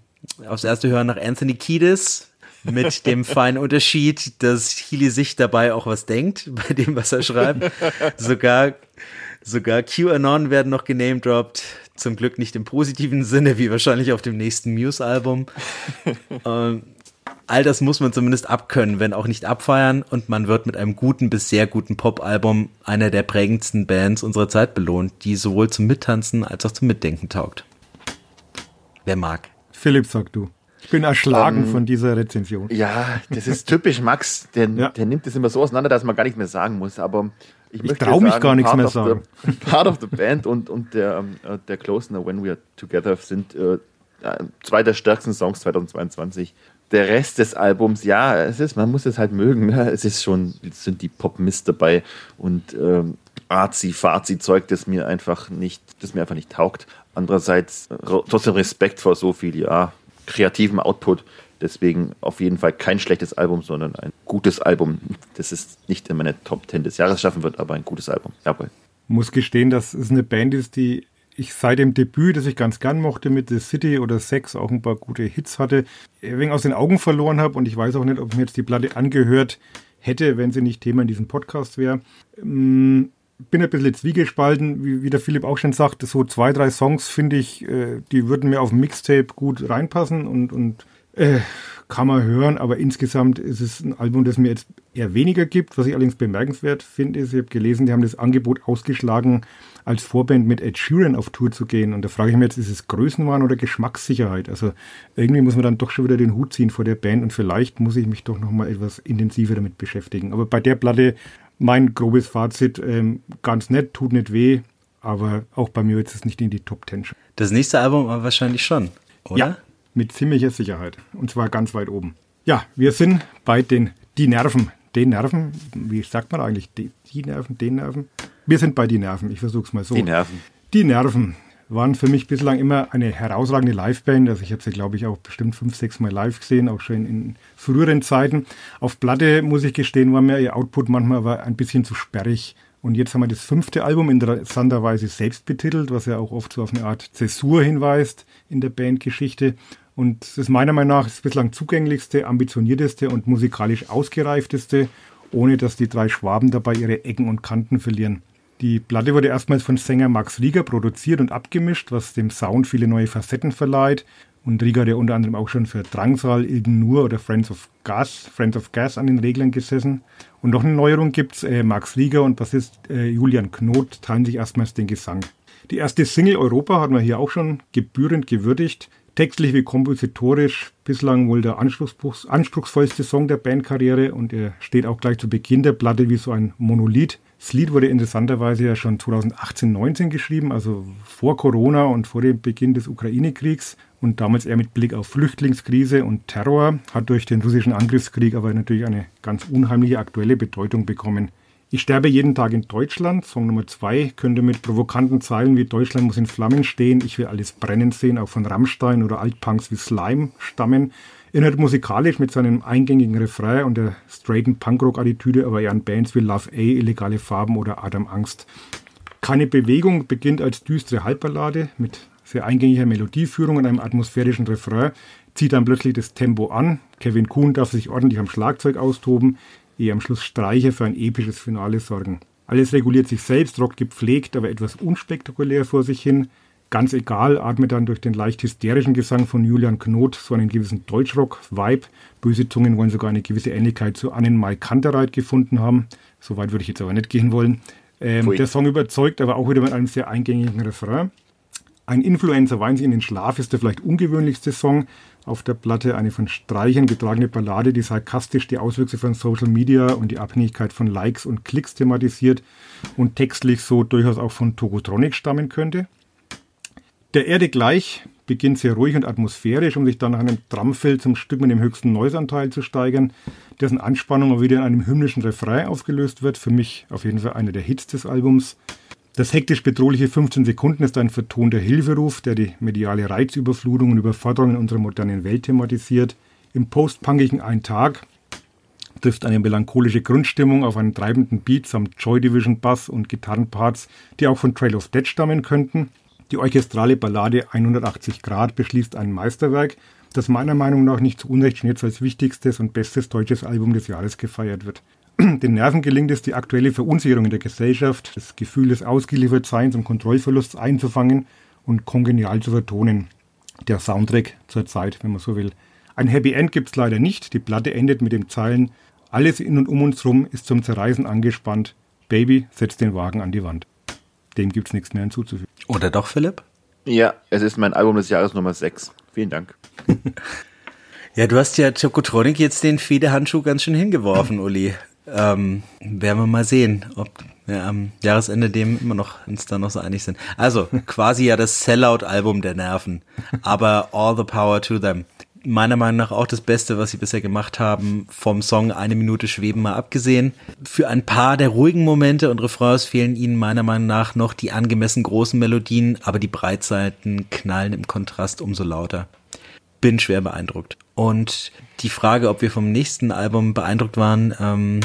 aufs erste Hören nach Anthony Kiedis, mit dem feinen Unterschied, dass Healy sich dabei auch was denkt bei dem, was er schreibt. Sogar, sogar QAnon werden noch genamedroppt. Zum Glück nicht im positiven Sinne, wie wahrscheinlich auf dem nächsten Muse-Album. ähm, all das muss man zumindest abkönnen, wenn auch nicht abfeiern und man wird mit einem guten bis sehr guten Pop-Album einer der prägendsten Bands unserer Zeit belohnt, die sowohl zum Mittanzen als auch zum Mitdenken taugt. Wer mag? Philipp, sag du. Ich bin erschlagen um, von dieser Rezension. Ja, das ist typisch Max. Der, ja. der nimmt das immer so auseinander, dass man gar nicht mehr sagen muss. Aber ich, ich traue mich gar nichts mehr sagen. The, part of the Band und, und der, äh, der Closener When We Are Together sind äh, zwei der stärksten Songs 2022. Der Rest des Albums, ja, es ist, man muss es halt mögen. Ja, es ist schon, es sind die Pop-Mist dabei und ähm, Arzi-Fazi-Zeug, das mir einfach nicht, das mir einfach nicht taugt. Andererseits äh, trotzdem Respekt vor so viel, ja, kreativen Output. Deswegen auf jeden Fall kein schlechtes Album, sondern ein gutes Album. Das ist nicht in meine Top 10 des Jahres schaffen wird, aber ein gutes Album. Jawohl. Muss gestehen, dass es eine Band ist, die ich seit dem Debüt, das ich ganz gern mochte, mit The City oder Sex auch ein paar gute Hits hatte, ein wenig aus den Augen verloren habe und ich weiß auch nicht, ob mir jetzt die Platte angehört hätte, wenn sie nicht Thema in diesem Podcast wäre. Bin ein bisschen zwiegespalten, wie, wie der Philipp auch schon sagt, so zwei, drei Songs finde ich, äh, die würden mir auf dem Mixtape gut reinpassen und, und äh, kann man hören, aber insgesamt ist es ein Album, das mir jetzt eher weniger gibt. Was ich allerdings bemerkenswert finde, ist, ich habe gelesen, die haben das Angebot ausgeschlagen, als Vorband mit Ed Sheeran auf Tour zu gehen. Und da frage ich mich jetzt, ist es Größenwahn oder Geschmackssicherheit? Also irgendwie muss man dann doch schon wieder den Hut ziehen vor der Band und vielleicht muss ich mich doch nochmal etwas intensiver damit beschäftigen. Aber bei der Platte mein grobes Fazit, ähm, ganz nett, tut nicht weh, aber auch bei mir wird es nicht in die Top Ten. Das nächste Album aber wahrscheinlich schon, oder? Ja, mit ziemlicher Sicherheit. Und zwar ganz weit oben. Ja, wir sind bei den Die Nerven. Den Nerven, wie sagt man eigentlich? Die, die Nerven, den Nerven? Wir sind bei Die Nerven, ich versuche es mal so. Die Nerven. Die Nerven waren für mich bislang immer eine herausragende Liveband. Also ich habe sie, glaube ich, auch bestimmt fünf, sechs Mal live gesehen, auch schon in früheren Zeiten. Auf Platte, muss ich gestehen, war mir ihr Output manchmal aber ein bisschen zu sperrig. Und jetzt haben wir das fünfte Album interessanterweise selbst betitelt, was ja auch oft so auf eine Art Zäsur hinweist in der Bandgeschichte. Und das ist meiner Meinung nach das bislang zugänglichste, ambitionierteste und musikalisch ausgereifteste, ohne dass die drei Schwaben dabei ihre Ecken und Kanten verlieren. Die Platte wurde erstmals von Sänger Max Rieger produziert und abgemischt, was dem Sound viele neue Facetten verleiht. Und Rieger ja unter anderem auch schon für Drangsal, Ilgen Nur oder Friends of Gas, Friends of Gas an den Reglern gesessen. Und noch eine Neuerung gibt's. Äh, Max Rieger und Bassist äh, Julian Knot teilen sich erstmals den Gesang. Die erste Single Europa hat man hier auch schon gebührend gewürdigt. Textlich wie kompositorisch bislang wohl der anspruchsvollste Song der Bandkarriere und er steht auch gleich zu Beginn der Platte wie so ein Monolith. Das Lied wurde interessanterweise ja schon 2018, 19 geschrieben, also vor Corona und vor dem Beginn des Ukraine-Kriegs. Und damals eher mit Blick auf Flüchtlingskrise und Terror, hat durch den russischen Angriffskrieg aber natürlich eine ganz unheimliche aktuelle Bedeutung bekommen. Ich sterbe jeden Tag in Deutschland, Song Nummer 2, könnte mit provokanten Zeilen wie Deutschland muss in Flammen stehen, ich will alles brennen sehen, auch von Rammstein oder Altpunks wie Slime stammen Erinnert musikalisch mit seinem eingängigen Refrain und der straighten Punkrock-Attitüde aber eher an Bands wie Love A, Illegale Farben oder Adam Angst. Keine Bewegung beginnt als düstere Halbballade mit sehr eingängiger Melodieführung und einem atmosphärischen Refrain, zieht dann plötzlich das Tempo an. Kevin Kuhn darf sich ordentlich am Schlagzeug austoben, ehe am Schluss Streicher für ein episches Finale sorgen. Alles reguliert sich selbst, rockt gepflegt, aber etwas unspektakulär vor sich hin. Ganz egal, atmet dann durch den leicht hysterischen Gesang von Julian Knot so einen gewissen Deutschrock-Vibe. Böse Zungen wollen sogar eine gewisse Ähnlichkeit zu Annenmai Kantereit gefunden haben. Soweit würde ich jetzt aber nicht gehen wollen. Ähm, der Song überzeugt aber auch wieder mit einem sehr eingängigen Refrain. Ein Influencer weint sich in den Schlaf ist der vielleicht ungewöhnlichste Song auf der Platte. Eine von Streichern getragene Ballade, die sarkastisch die Auswüchse von Social Media und die Abhängigkeit von Likes und Klicks thematisiert und textlich so durchaus auch von Togotronic stammen könnte. Der Erde gleich beginnt sehr ruhig und atmosphärisch, um sich dann nach einem Tramfeld zum Stück mit dem höchsten Noisanteil zu steigern, dessen Anspannung auch wieder in einem hymnischen Refrain aufgelöst wird. Für mich auf jeden Fall einer der Hits des Albums. Das hektisch bedrohliche 15 Sekunden ist ein vertonter Hilferuf, der die mediale Reizüberflutung und Überforderung in unserer modernen Welt thematisiert. Im postpunkigen Ein Tag trifft eine melancholische Grundstimmung auf einen treibenden Beat samt Joy Division Bass und Gitarrenparts, die auch von Trail of Dead stammen könnten. Die orchestrale Ballade 180 Grad beschließt ein Meisterwerk, das meiner Meinung nach nicht zu Unrecht jetzt als wichtigstes und bestes deutsches Album des Jahres gefeiert wird. Den Nerven gelingt es, die aktuelle Verunsicherung in der Gesellschaft, das Gefühl des Ausgeliefertseins und Kontrollverlusts einzufangen und kongenial zu vertonen. Der Soundtrack zur Zeit, wenn man so will. Ein Happy End gibt es leider nicht. Die Platte endet mit dem Zeilen Alles in und um uns rum ist zum Zerreißen angespannt. Baby, setzt den Wagen an die Wand. Dem gibt es nichts mehr hinzuzufügen. Oder doch, Philipp? Ja, es ist mein Album des Jahres Nummer 6. Vielen Dank. ja, du hast ja Chocotronic jetzt den Federhandschuh ganz schön hingeworfen, Uli. Ähm, werden wir mal sehen, ob wir am Jahresende dem immer noch uns da noch so einig sind. Also quasi ja das Sellout-Album der Nerven, aber all the power to them. Meiner Meinung nach auch das Beste, was sie bisher gemacht haben, vom Song Eine Minute Schweben mal abgesehen. Für ein paar der ruhigen Momente und Refrains fehlen ihnen meiner Meinung nach noch die angemessen großen Melodien, aber die Breitseiten knallen im Kontrast umso lauter. Bin schwer beeindruckt. Und die Frage, ob wir vom nächsten Album beeindruckt waren, ähm,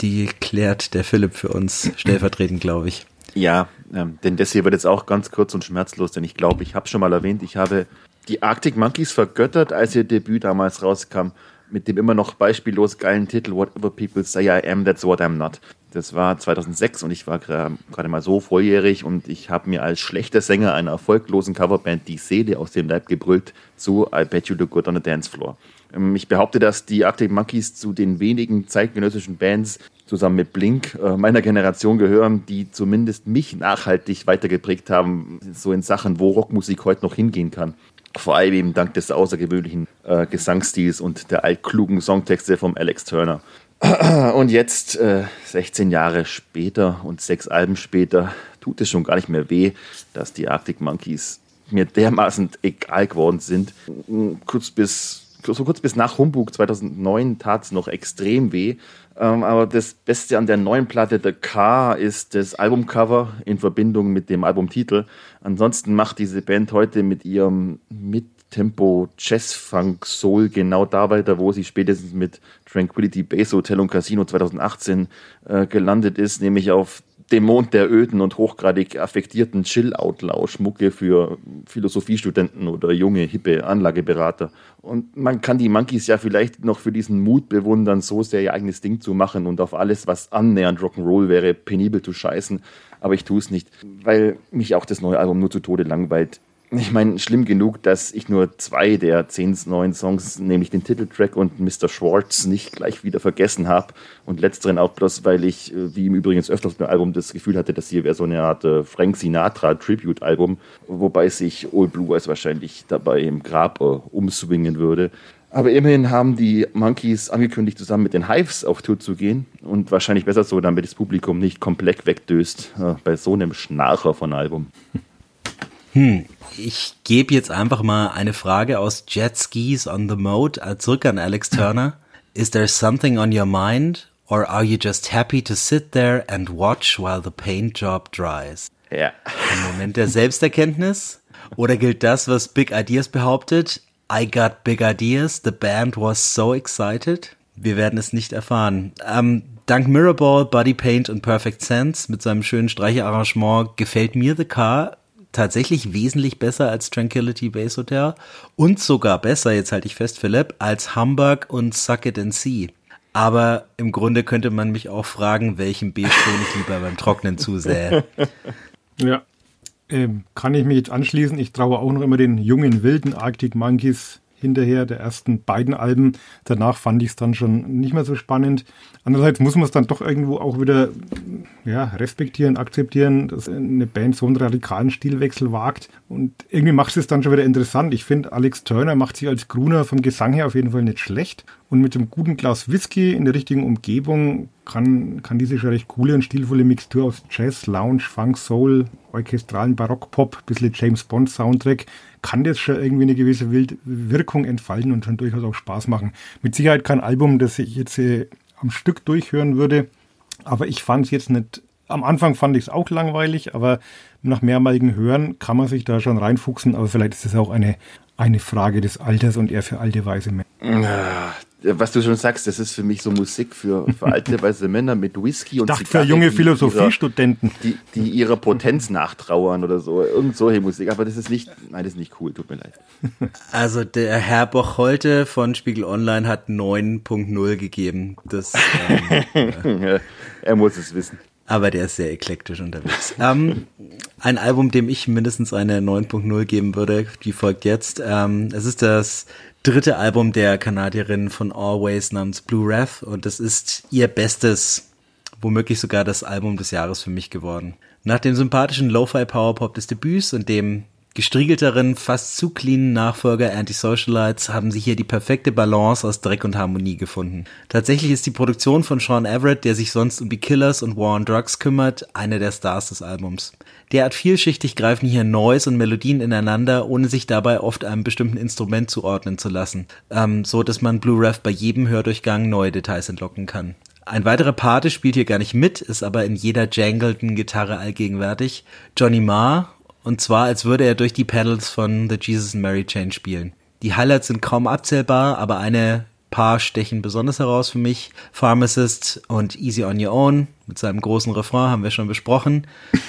die klärt der Philipp für uns stellvertretend, glaube ich. Ja, ähm, denn das hier wird jetzt auch ganz kurz und schmerzlos, denn ich glaube, ich habe schon mal erwähnt, ich habe die Arctic Monkeys vergöttert, als ihr Debüt damals rauskam, mit dem immer noch beispiellos geilen Titel Whatever People Say I Am, That's What I'm Not. Das war 2006 und ich war gerade mal so volljährig und ich habe mir als schlechter Sänger einer erfolglosen Coverband die Seele aus dem Leib gebrüllt zu I Bet You Look Good on the Dance Floor. Ähm, ich behaupte, dass die Arctic Monkeys zu den wenigen zeitgenössischen Bands zusammen mit Blink äh, meiner Generation gehören, die zumindest mich nachhaltig weitergeprägt haben, so in Sachen, wo Rockmusik heute noch hingehen kann. Vor allem eben dank des außergewöhnlichen äh, Gesangsstils und der altklugen Songtexte vom Alex Turner. Und jetzt, äh, 16 Jahre später und sechs Alben später, tut es schon gar nicht mehr weh, dass die Arctic Monkeys mir dermaßen egal geworden sind. Kurz bis so kurz bis nach Humbug 2009 tat es noch extrem weh. Ähm, aber das Beste an der neuen Platte The Car ist das Albumcover in Verbindung mit dem Albumtitel. Ansonsten macht diese Band heute mit ihrem Mittempo Jazz Funk Soul genau da weiter, wo sie spätestens mit Tranquility Base Hotel und Casino 2018 äh, gelandet ist, nämlich auf dem Mond der öden und hochgradig affektierten Chill-Out-Lauschmucke für Philosophiestudenten oder junge, hippe Anlageberater. Und man kann die Monkeys ja vielleicht noch für diesen Mut bewundern, so sehr ihr eigenes Ding zu machen und auf alles, was annähernd Rock'n'Roll wäre, penibel zu scheißen. Aber ich tue es nicht, weil mich auch das neue Album nur zu Tode langweilt ich meine, schlimm genug, dass ich nur zwei der zehn neuen Songs, nämlich den Titeltrack und Mr. Schwartz, nicht gleich wieder vergessen habe. Und letzteren auch bloß, weil ich, äh, wie im Übrigen öfters beim Album, das Gefühl hatte, dass hier wäre so eine Art äh, Frank Sinatra Tribute-Album, wobei sich Old Blue Eyes wahrscheinlich dabei im Grab äh, umswingen würde. Aber immerhin haben die Monkeys angekündigt, zusammen mit den Hives auf Tour zu gehen. Und wahrscheinlich besser so, damit das Publikum nicht komplett wegdöst äh, bei so einem Schnarcher von Album. Hm, ich gebe jetzt einfach mal eine Frage aus Jet Skis on the Mode äh, zurück an Alex Turner. Is there something on your mind or are you just happy to sit there and watch while the paint job dries? Ja. Ein Moment der Selbsterkenntnis? Oder gilt das, was Big Ideas behauptet? I got big ideas. The band was so excited. Wir werden es nicht erfahren. Ähm, dank Mirrorball, Body Paint und Perfect Sense mit seinem schönen Streicherarrangement gefällt mir The Car tatsächlich wesentlich besser als Tranquility Base Hotel und sogar besser, jetzt halte ich fest, Philipp, als Hamburg und Suck It and See. Aber im Grunde könnte man mich auch fragen, welchen B-Ton ich lieber beim Trocknen zusähe. Ja, ähm, kann ich mich jetzt anschließen. Ich traue auch noch immer den jungen wilden Arctic Monkeys hinterher, der ersten beiden Alben. Danach fand ich es dann schon nicht mehr so spannend. Andererseits muss man es dann doch irgendwo auch wieder ja, respektieren, akzeptieren, dass eine Band so einen radikalen Stilwechsel wagt. Und irgendwie macht es dann schon wieder interessant. Ich finde, Alex Turner macht sich als Gruner vom Gesang her auf jeden Fall nicht schlecht. Und mit einem guten Glas Whisky in der richtigen Umgebung kann, kann diese schon recht coole und stilvolle Mixtur aus Jazz, Lounge, Funk, Soul, orchestralen Barockpop, bisschen James Bond Soundtrack, kann das schon irgendwie eine gewisse Wirkung entfalten und schon durchaus auch Spaß machen. Mit Sicherheit kein Album, das ich jetzt äh, am Stück durchhören würde, aber ich fand es jetzt nicht am Anfang fand ich es auch langweilig, aber nach mehrmaligen Hören kann man sich da schon reinfuchsen. Aber vielleicht ist es auch eine, eine Frage des Alters und eher für alte weise Männer. Was du schon sagst, das ist für mich so Musik für, für alte weiße Männer mit Whisky und ich dachte für junge Philosophiestudenten. Die, die ihrer Potenz nachtrauern oder so. Irgend solche Musik. Aber das ist nicht, nein, das ist nicht cool. Tut mir leid. Also der Herr Bocholte von Spiegel Online hat 9.0 gegeben. Das, ähm, ja. Er muss es wissen aber der ist sehr eklektisch unterwegs. ähm, ein Album, dem ich mindestens eine 9.0 geben würde, die folgt jetzt. Ähm, es ist das dritte Album der Kanadierin von Always namens Blue Wrath und es ist ihr bestes, womöglich sogar das Album des Jahres für mich geworden. Nach dem sympathischen Lo-Fi Powerpop des Debüts und dem gestriegelteren, fast zu cleanen Nachfolger Anti-Socialites haben sie hier die perfekte Balance aus Dreck und Harmonie gefunden. Tatsächlich ist die Produktion von Sean Everett, der sich sonst um die Killers und War on Drugs kümmert, eine der Stars des Albums. Derart vielschichtig greifen hier Noise und Melodien ineinander, ohne sich dabei oft einem bestimmten Instrument zuordnen zu lassen, ähm, so dass man Blue Ref bei jedem Hördurchgang neue Details entlocken kann. Ein weiterer Pate spielt hier gar nicht mit, ist aber in jeder jangelten Gitarre allgegenwärtig. Johnny Marr, und zwar als würde er durch die Pedals von The Jesus and Mary Chain spielen. Die Highlights sind kaum abzählbar, aber eine paar stechen besonders heraus für mich. Pharmacist und Easy on Your Own mit seinem großen Refrain haben wir schon besprochen.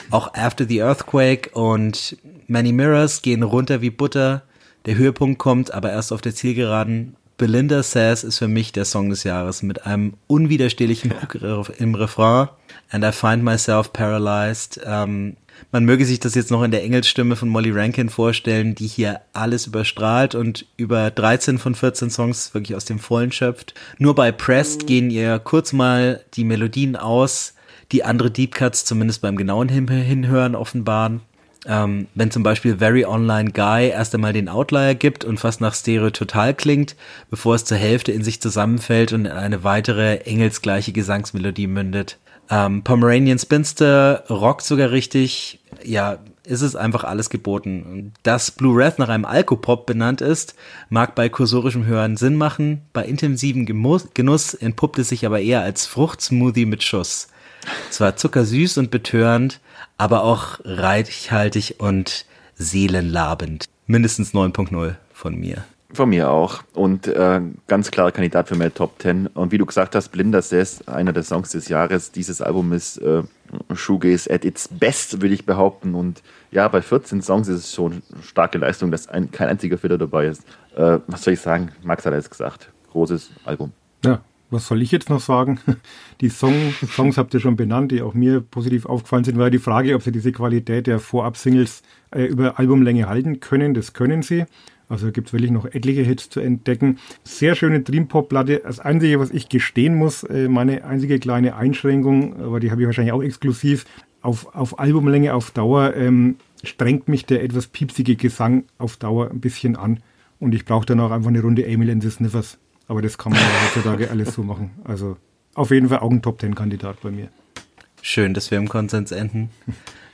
Auch After the Earthquake und Many Mirrors gehen runter wie Butter. Der Höhepunkt kommt aber erst auf der Zielgeraden. Belinda Says ist für mich der Song des Jahres mit einem unwiderstehlichen Hook im Refrain. And I find myself paralyzed. Ähm, man möge sich das jetzt noch in der Engelsstimme von Molly Rankin vorstellen, die hier alles überstrahlt und über 13 von 14 Songs wirklich aus dem Vollen schöpft. Nur bei Pressed gehen ihr kurz mal die Melodien aus, die andere Deep Cuts zumindest beim genauen Hinhören offenbaren. Ähm, wenn zum Beispiel Very Online Guy erst einmal den Outlier gibt und fast nach Stereo total klingt, bevor es zur Hälfte in sich zusammenfällt und in eine weitere engelsgleiche Gesangsmelodie mündet. Ähm, Pomeranian Spinster rockt sogar richtig. Ja, ist es einfach alles geboten. Dass Blue Wrath nach einem Alkopop benannt ist, mag bei kursorischem Hören Sinn machen. Bei intensivem Genuss entpuppt es sich aber eher als Fruchtsmoothie mit Schuss. Zwar zuckersüß und betörend, aber auch reichhaltig und seelenlabend. Mindestens 9.0 von mir. Von mir auch. Und äh, ganz klarer Kandidat für meine Top 10. Und wie du gesagt hast, Blinder Says, einer der Songs des Jahres. Dieses Album ist äh, Shoegaze at its best, würde ich behaupten. Und ja, bei 14 Songs ist es schon eine starke Leistung, dass ein, kein einziger Fehler dabei ist. Äh, was soll ich sagen? Max hat es gesagt. Großes Album. Ja, was soll ich jetzt noch sagen? Die Song, Songs habt ihr schon benannt, die auch mir positiv aufgefallen sind, war die Frage, ob sie diese Qualität der Vorab-Singles äh, über Albumlänge halten können. Das können sie. Also gibt es wirklich noch etliche Hits zu entdecken. Sehr schöne Dream-Pop-Platte. Das Einzige, was ich gestehen muss, äh, meine einzige kleine Einschränkung, aber die habe ich wahrscheinlich auch exklusiv, auf, auf Albumlänge auf Dauer ähm, strengt mich der etwas piepsige Gesang auf Dauer ein bisschen an. Und ich brauche dann auch einfach eine Runde Emil and the Sniffers. Aber das kann man ja heutzutage alles so machen. Also auf jeden Fall auch ein Top-Ten-Kandidat bei mir. Schön, dass wir im Konsens enden.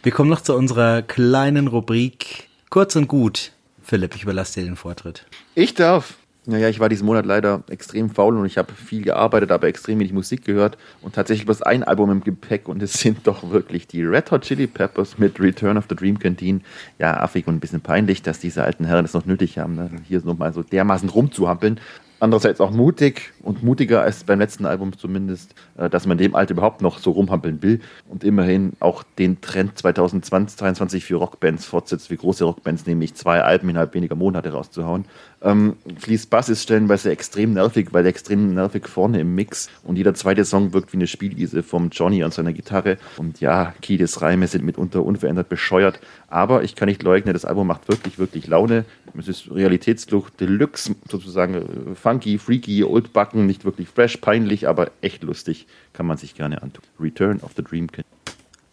Wir kommen noch zu unserer kleinen Rubrik Kurz und gut. Philipp, ich überlasse dir den Vortritt. Ich darf. Naja, ich war diesen Monat leider extrem faul und ich habe viel gearbeitet, aber extrem wenig Musik gehört und tatsächlich bloß ein Album im Gepäck und es sind doch wirklich die Red Hot Chili Peppers mit Return of the Dream Canteen. Ja, affig und ein bisschen peinlich, dass diese alten Herren es noch nötig haben, ne? hier nochmal so dermaßen rumzuhampeln andererseits auch mutig und mutiger als beim letzten Album zumindest, äh, dass man dem Alter überhaupt noch so rumhampeln will und immerhin auch den Trend 2020, für Rockbands fortsetzt, wie große Rockbands, nämlich zwei Alben innerhalb weniger Monate rauszuhauen. Ähm, Fließ Bass ist stellenweise extrem nervig, weil extrem nervig vorne im Mix und jeder zweite Song wirkt wie eine Spielwiese vom Johnny an seiner Gitarre und ja, Kiedis Reime sind mitunter unverändert bescheuert, aber ich kann nicht leugnen, das Album macht wirklich, wirklich Laune. Es ist Realitätsflucht Deluxe, sozusagen äh, funky, freaky, old backen, nicht wirklich fresh, peinlich, aber echt lustig. Kann man sich gerne antun. Return of the Dream Kid.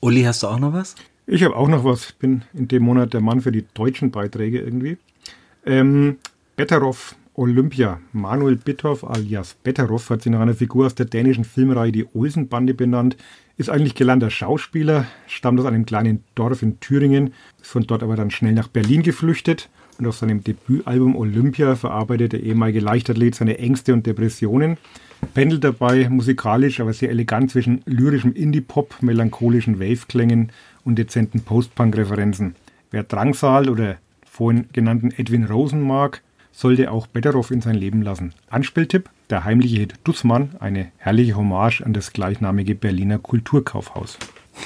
Uli, hast du auch noch was? Ich habe auch noch was. Bin in dem Monat der Mann für die deutschen Beiträge irgendwie. Ähm, Betteroff Olympia. Manuel Bitthoff alias Betteroff hat sich nach einer Figur aus der dänischen Filmreihe Die Olsenbande benannt. Ist eigentlich gelernter Schauspieler, stammt aus einem kleinen Dorf in Thüringen, ist von dort aber dann schnell nach Berlin geflüchtet und auf seinem Debütalbum Olympia verarbeitet der ehemalige Leichtathlet seine Ängste und Depressionen, pendelt dabei musikalisch, aber sehr elegant zwischen lyrischem Indie-Pop, melancholischen Wave-Klängen und dezenten Post-Punk-Referenzen. Wer Drangsal oder vorhin genannten Edwin Rosen mag, sollte auch Betteroff in sein Leben lassen. Anspieltipp: der heimliche Hit Dussmann, eine herrliche Hommage an das gleichnamige Berliner Kulturkaufhaus.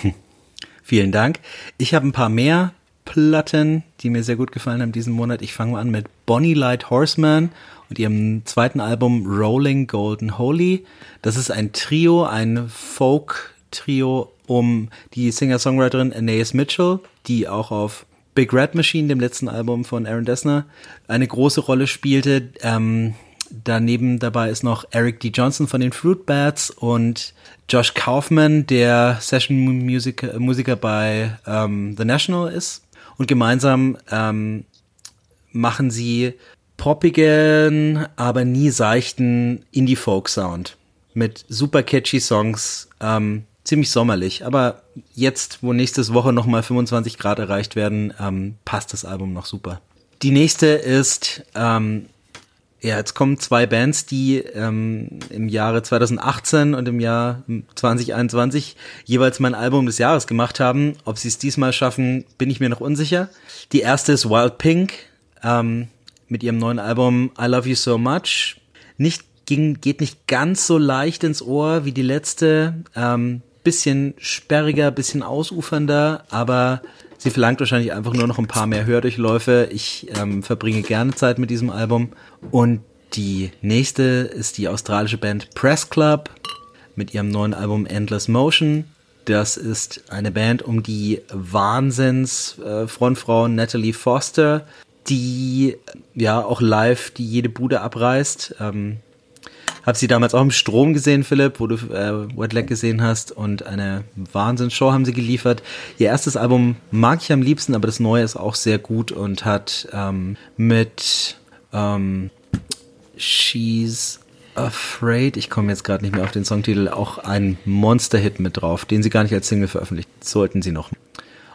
Vielen Dank. Ich habe ein paar mehr Platten, die mir sehr gut gefallen haben diesen Monat. Ich fange mal an mit Bonnie Light Horseman und ihrem zweiten Album Rolling Golden Holy. Das ist ein Trio, ein Folk-Trio um die Singer-Songwriterin Anais Mitchell, die auch auf Big Red Machine, dem letzten Album von Aaron Dessner, eine große Rolle spielte. Ähm, daneben dabei ist noch Eric D. Johnson von den Fruit Bats und Josh Kaufman, der Session-Musiker Musiker bei ähm, The National ist. Und gemeinsam ähm, machen sie poppigen, aber nie seichten Indie-Folk-Sound mit super catchy Songs. Ähm, ziemlich sommerlich, aber jetzt, wo nächstes Woche nochmal 25 Grad erreicht werden, ähm, passt das Album noch super. Die nächste ist, ähm, ja, jetzt kommen zwei Bands, die ähm, im Jahre 2018 und im Jahr 2021 jeweils mein Album des Jahres gemacht haben. Ob sie es diesmal schaffen, bin ich mir noch unsicher. Die erste ist Wild Pink ähm, mit ihrem neuen Album I Love You So Much. Nicht ging, geht nicht ganz so leicht ins Ohr wie die letzte. Ähm, bisschen sperriger, bisschen ausufernder, aber sie verlangt wahrscheinlich einfach nur noch ein paar mehr Hördurchläufe. Ich ähm, verbringe gerne Zeit mit diesem Album. Und die nächste ist die australische Band Press Club mit ihrem neuen Album Endless Motion. Das ist eine Band um die Wahnsinns-Frontfrau äh, Natalie Foster, die ja auch live die jede Bude abreißt. Ähm, hab sie damals auch im Strom gesehen, Philipp, wo du äh, Wetlag gesehen hast und eine Wahnsinnsshow haben sie geliefert. Ihr erstes Album mag ich am liebsten, aber das neue ist auch sehr gut und hat ähm, mit ähm, She's Afraid, ich komme jetzt gerade nicht mehr auf den Songtitel, auch ein Monster-Hit mit drauf, den sie gar nicht als Single veröffentlicht. Sollten sie noch.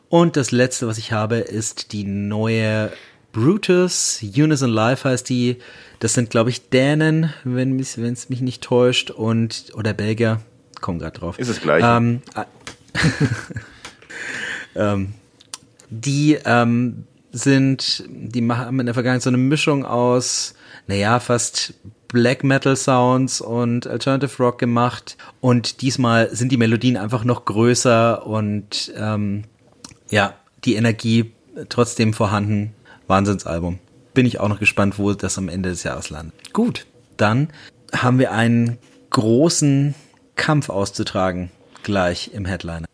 Und das letzte, was ich habe, ist die neue Brutus, Unison Life heißt die. Das sind, glaube ich, Dänen, wenn es mich nicht täuscht, und oder Belgier. Komm gerade drauf. Ist es gleich. Ähm, äh, ähm, die ähm, sind, die haben in der Vergangenheit so eine Mischung aus, naja, fast Black Metal Sounds und Alternative Rock gemacht. Und diesmal sind die Melodien einfach noch größer und ähm, ja, die Energie trotzdem vorhanden. Wahnsinnsalbum. Bin ich auch noch gespannt, wo das am Ende des Jahres landet. Gut, dann haben wir einen großen Kampf auszutragen, gleich im Headliner.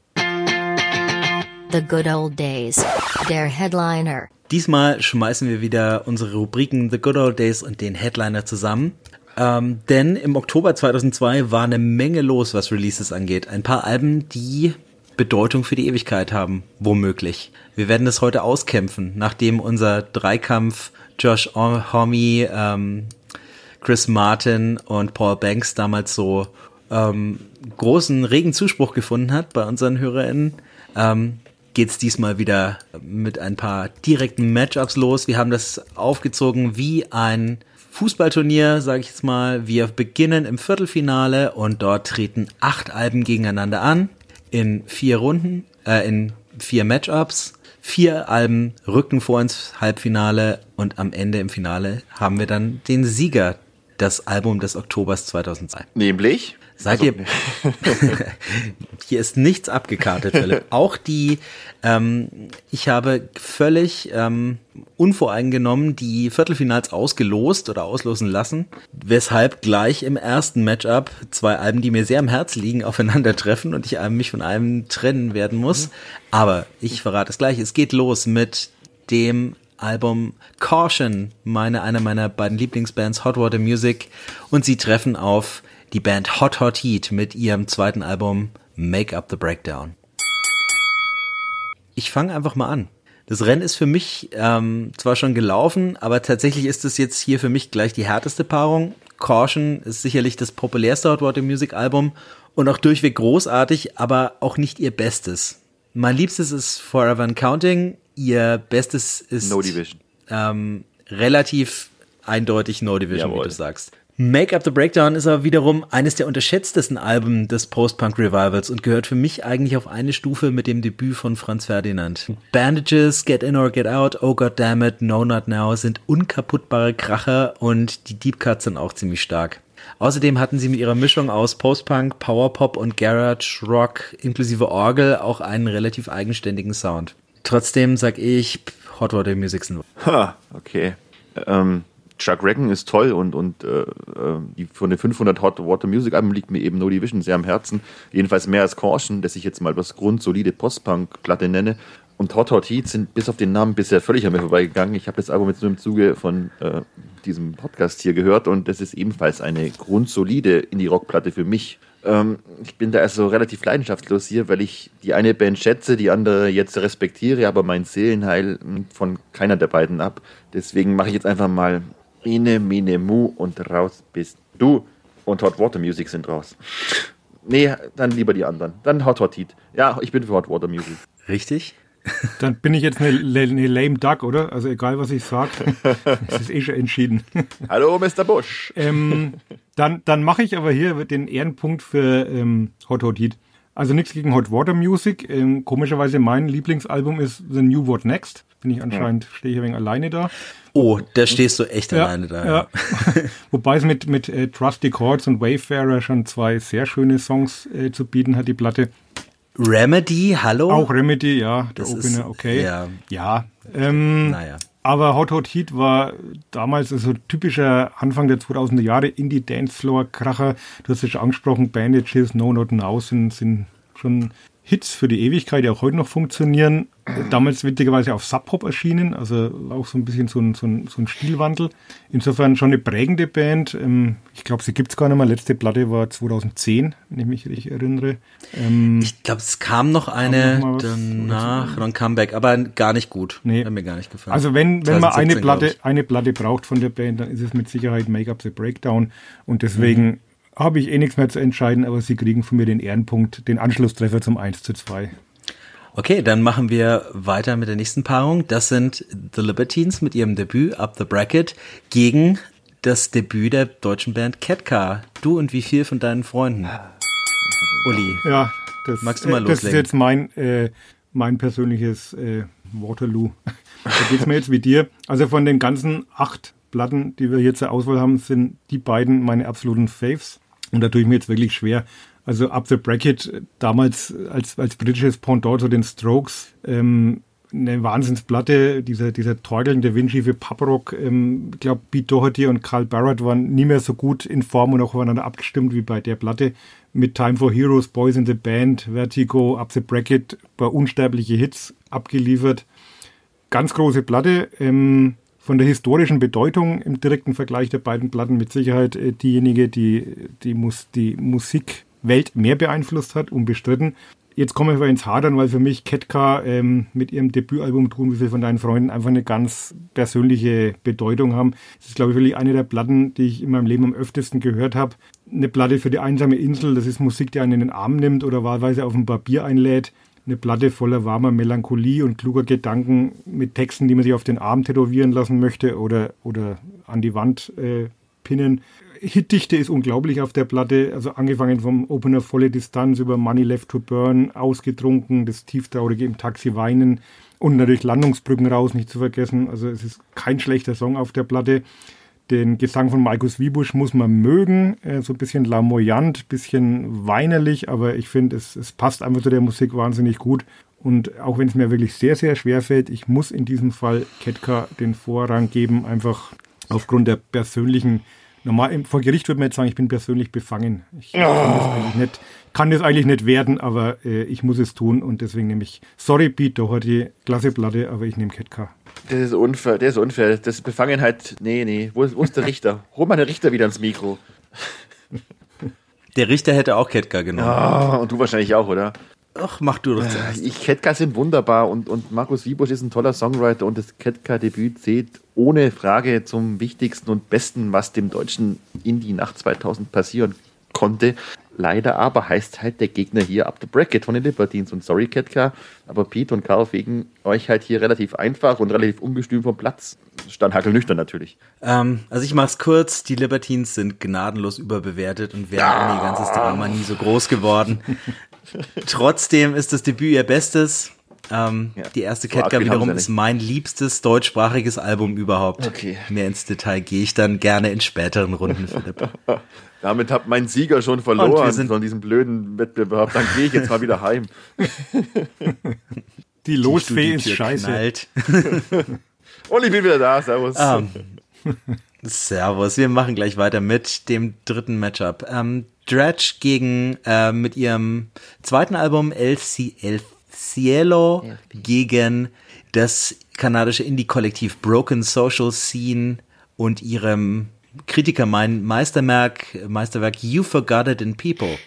The Good Old Days, der Headliner. Diesmal schmeißen wir wieder unsere Rubriken The Good Old Days und den Headliner zusammen. Ähm, denn im Oktober 2002 war eine Menge los, was Releases angeht. Ein paar Alben, die Bedeutung für die Ewigkeit haben, womöglich. Wir werden das heute auskämpfen, nachdem unser Dreikampf Josh Homme, ähm, Chris Martin und Paul Banks damals so ähm, großen, regen Zuspruch gefunden hat bei unseren HörerInnen, ähm, geht diesmal wieder mit ein paar direkten Matchups los. Wir haben das aufgezogen wie ein Fußballturnier, sage ich jetzt mal. Wir beginnen im Viertelfinale und dort treten acht Alben gegeneinander an in vier Runden, äh, in vier Matchups. Vier Alben rücken vor ins Halbfinale und am Ende im Finale haben wir dann den Sieger, das Album des Oktobers 2002. Nämlich? Seid Also- ihr, hier ist nichts abgekartet, Philipp. Auch die, ähm, ich habe völlig ähm, unvoreingenommen die Viertelfinals ausgelost oder auslosen lassen, weshalb gleich im ersten Matchup zwei Alben, die mir sehr am Herz liegen, aufeinandertreffen und ich mich von einem trennen werden muss. Aber ich verrate es gleich. Es geht los mit dem Album Caution, meine, einer meiner beiden Lieblingsbands Hot Water Music und sie treffen auf die Band Hot Hot Heat mit ihrem zweiten Album Make Up the Breakdown. Ich fange einfach mal an. Das Rennen ist für mich ähm, zwar schon gelaufen, aber tatsächlich ist es jetzt hier für mich gleich die härteste Paarung. Caution ist sicherlich das populärste Hot Water Music Album und auch durchweg großartig, aber auch nicht ihr Bestes. Mein liebstes ist Forever and Counting. Ihr Bestes ist No Division. ähm, relativ eindeutig No Division, wie Jawohl. du sagst. Make Up the Breakdown ist aber wiederum eines der unterschätztesten Alben des Post-Punk-Revivals und gehört für mich eigentlich auf eine Stufe mit dem Debüt von Franz Ferdinand. Bandages, Get In or Get Out, Oh God Damn It, No Not Now sind unkaputtbare Kracher und die Deep Cuts sind auch ziemlich stark. Außerdem hatten sie mit ihrer Mischung aus Post-Punk, Powerpop und Garage Rock inklusive Orgel auch einen relativ eigenständigen Sound. Trotzdem sag ich, Hot Water Music sind Ha, okay. Ähm, Chuck Reagan ist toll und, und äh, äh, die von den 500 Hot Water Music Alben liegt mir eben No Division sehr am Herzen. Jedenfalls mehr als Caution, das ich jetzt mal was grundsolide Post-Punk-Platte nenne. Und Hot Hot Heat sind bis auf den Namen bisher völlig an mir vorbeigegangen. Ich habe das Album jetzt nur im Zuge von äh, diesem Podcast hier gehört und das ist ebenfalls eine grundsolide Indie-Rock-Platte für mich. Ähm, ich bin da also relativ leidenschaftslos hier, weil ich die eine Band schätze, die andere jetzt respektiere, aber mein Seelenheil mh, von keiner der beiden ab. Deswegen mache ich jetzt einfach mal Ene, Mene, Mu und raus bist du. Und Hot Water Music sind raus. Nee, dann lieber die anderen. Dann Hot Hot Heat. Ja, ich bin für Hot Water Music. richtig. Dann bin ich jetzt eine, eine lame Duck, oder? Also egal, was ich sage, es ist eh schon entschieden. Hallo, Mr. Bush. ähm, dann dann mache ich aber hier den Ehrenpunkt für ähm, Hot Hot Heat. Also nichts gegen Hot Water Music. Ähm, komischerweise mein Lieblingsalbum ist The New What Next. Bin ich anscheinend, stehe ich ein wenig alleine da. Oh, da stehst du echt alleine da. Ja. Wobei es mit, mit äh, Trusty Chords und Wayfarer schon zwei sehr schöne Songs äh, zu bieten hat, die Platte. Remedy, hallo? Auch Remedy, ja, der Das Opener, ist- okay. ja. ja ähm, Naja. Aber Hot Hot Heat war damals so typischer Anfang der 2000er Jahre Indie-Dancefloor-Kracher. Du hast es schon angesprochen, Bandages, No Not Now sind, sind schon Hits für die Ewigkeit, die auch heute noch funktionieren. Damals witzigerweise auf Sub Pop erschienen, also auch so ein bisschen so ein, so ein, so ein Stilwandel. Insofern schon eine prägende Band. Ähm, Ich glaube, sie gibt's gar nicht mehr. Letzte Platte war 2010, wenn ich mich richtig erinnere. Ähm, Ich glaube, es kam noch eine noch mal was? danach, noch ein Comeback, aber gar nicht gut. Nee. Hat mir gar nicht gefallen. Also wenn, wenn man 2017, eine glaub Platte, eine Platte braucht von der Band, dann ist es mit Sicherheit Make Up the Breakdown. Und deswegen Mhm. habe ich eh nichts mehr zu entscheiden, aber sie kriegen von mir den Ehrenpunkt, den Anschlusstreffer zum 1 zu 2. Okay, dann machen wir weiter mit der nächsten Paarung. Das sind The Libertines mit ihrem Debüt Up the Bracket gegen das Debüt der deutschen Band Catcar. Du und wie viel von deinen Freunden? Uli. Ja, das, Magst du mal äh, das ist loslegen? jetzt mein, äh, mein persönliches äh, Waterloo. da geht's mir jetzt wie dir. Also von den ganzen acht Platten, die wir hier zur Auswahl haben, sind die beiden meine absoluten Faves. Und da tue ich mir jetzt wirklich schwer. Also Up the Bracket, damals als, als britisches Pendant zu den Strokes, ähm, eine Wahnsinnsplatte, dieser, dieser torgelnde, windschiefe Paprock. Ähm, ich glaube, Pete Doherty und Carl Barrett waren nie mehr so gut in Form und auch aufeinander abgestimmt wie bei der Platte. Mit Time for Heroes, Boys in the Band, Vertigo, Up the Bracket, paar unsterbliche Hits abgeliefert. Ganz große Platte. Ähm, von der historischen Bedeutung im direkten Vergleich der beiden Platten mit Sicherheit äh, diejenige, die die, Mus die Musikwelt mehr beeinflusst hat, unbestritten. Jetzt kommen wir ins Hadern, weil für mich Ketka ähm, mit ihrem Debütalbum Tun wie viel von deinen Freunden einfach eine ganz persönliche Bedeutung haben. Das ist, glaube ich, wirklich eine der Platten, die ich in meinem Leben am öftesten gehört habe. Eine Platte für die einsame Insel, das ist Musik, die einen in den Arm nimmt oder wahlweise auf ein Papier einlädt. eine Platte voller warmer Melancholie und kluger Gedanken mit Texten, die man sich auf den Arm tätowieren lassen möchte oder, oder an die Wand äh, pinnen. Hitdichte ist unglaublich auf der Platte, also angefangen vom Opener volle Distanz über Money Left to Burn, ausgetrunken, das tieftraurige im Taxi weinen und natürlich Landungsbrücken raus, nicht zu vergessen. Also es ist kein schlechter Song auf der Platte. Den Gesang von Markus Wiebusch muss man mögen, so ein bisschen lamoyant, bisschen weinerlich, aber ich finde, es, es passt einfach zu der Musik wahnsinnig gut. Und auch wenn es mir wirklich sehr, sehr schwer fällt, ich muss in diesem Fall Ketka den Vorrang geben, einfach aufgrund der persönlichen Normal, vor Gericht würde man jetzt sagen, ich bin persönlich befangen. Ich oh. kann, das eigentlich nicht, kann das eigentlich nicht werden, aber äh, ich muss es tun und deswegen nehme ich, sorry Pete, doch die klasse Platte, aber ich nehme Ketka. Das ist unfair, das ist unfair. Das ist Befangenheit, nee, nee. Wo ist, wo ist der Richter? Hol mal den Richter wieder ins Mikro. Der Richter hätte auch Ketka genommen. Ah, und du wahrscheinlich auch, oder? Ach, mach du doch zuerst. Ich, Ketka sind wunderbar und, und Markus Wiebusch ist ein toller Songwriter und das Ketka-Debüt zählt ohne Frage zum wichtigsten und besten, was dem deutschen Indie nach 2000 passieren konnte. Leider aber heißt halt der Gegner hier up the bracket von den Libertines. Und sorry, Ketka, aber Pete und Karl wegen euch halt hier relativ einfach und relativ ungestüm vom Platz. Stand hakelnüchtern natürlich. Ähm, also ich mach's kurz. Die Libertines sind gnadenlos überbewertet und wären ja. ohne ihr ganzes Drama nie so groß geworden. Trotzdem ist das Debüt ihr Bestes. Ähm, ja, die erste Ketka wiederum ist mein liebstes deutschsprachiges Album überhaupt. Okay. Mehr ins Detail gehe ich dann gerne in späteren Runden, Philipp. Damit hat mein Sieger schon verloren von diesem blöden Wettbewerb. Dann gehe ich jetzt mal wieder heim. Die Losfee ist scheiße. Und ich bin wieder da. Servus. Um, ähm, servus. Wir machen gleich weiter mit dem dritten Matchup. Ähm, Dredge gegen äh, mit ihrem zweiten Album El, El Cielo gegen das kanadische Indie-Kollektiv Broken Social Scene und ihrem Kritiker mein Meisterwerk, Meisterwerk You Forgot It in People.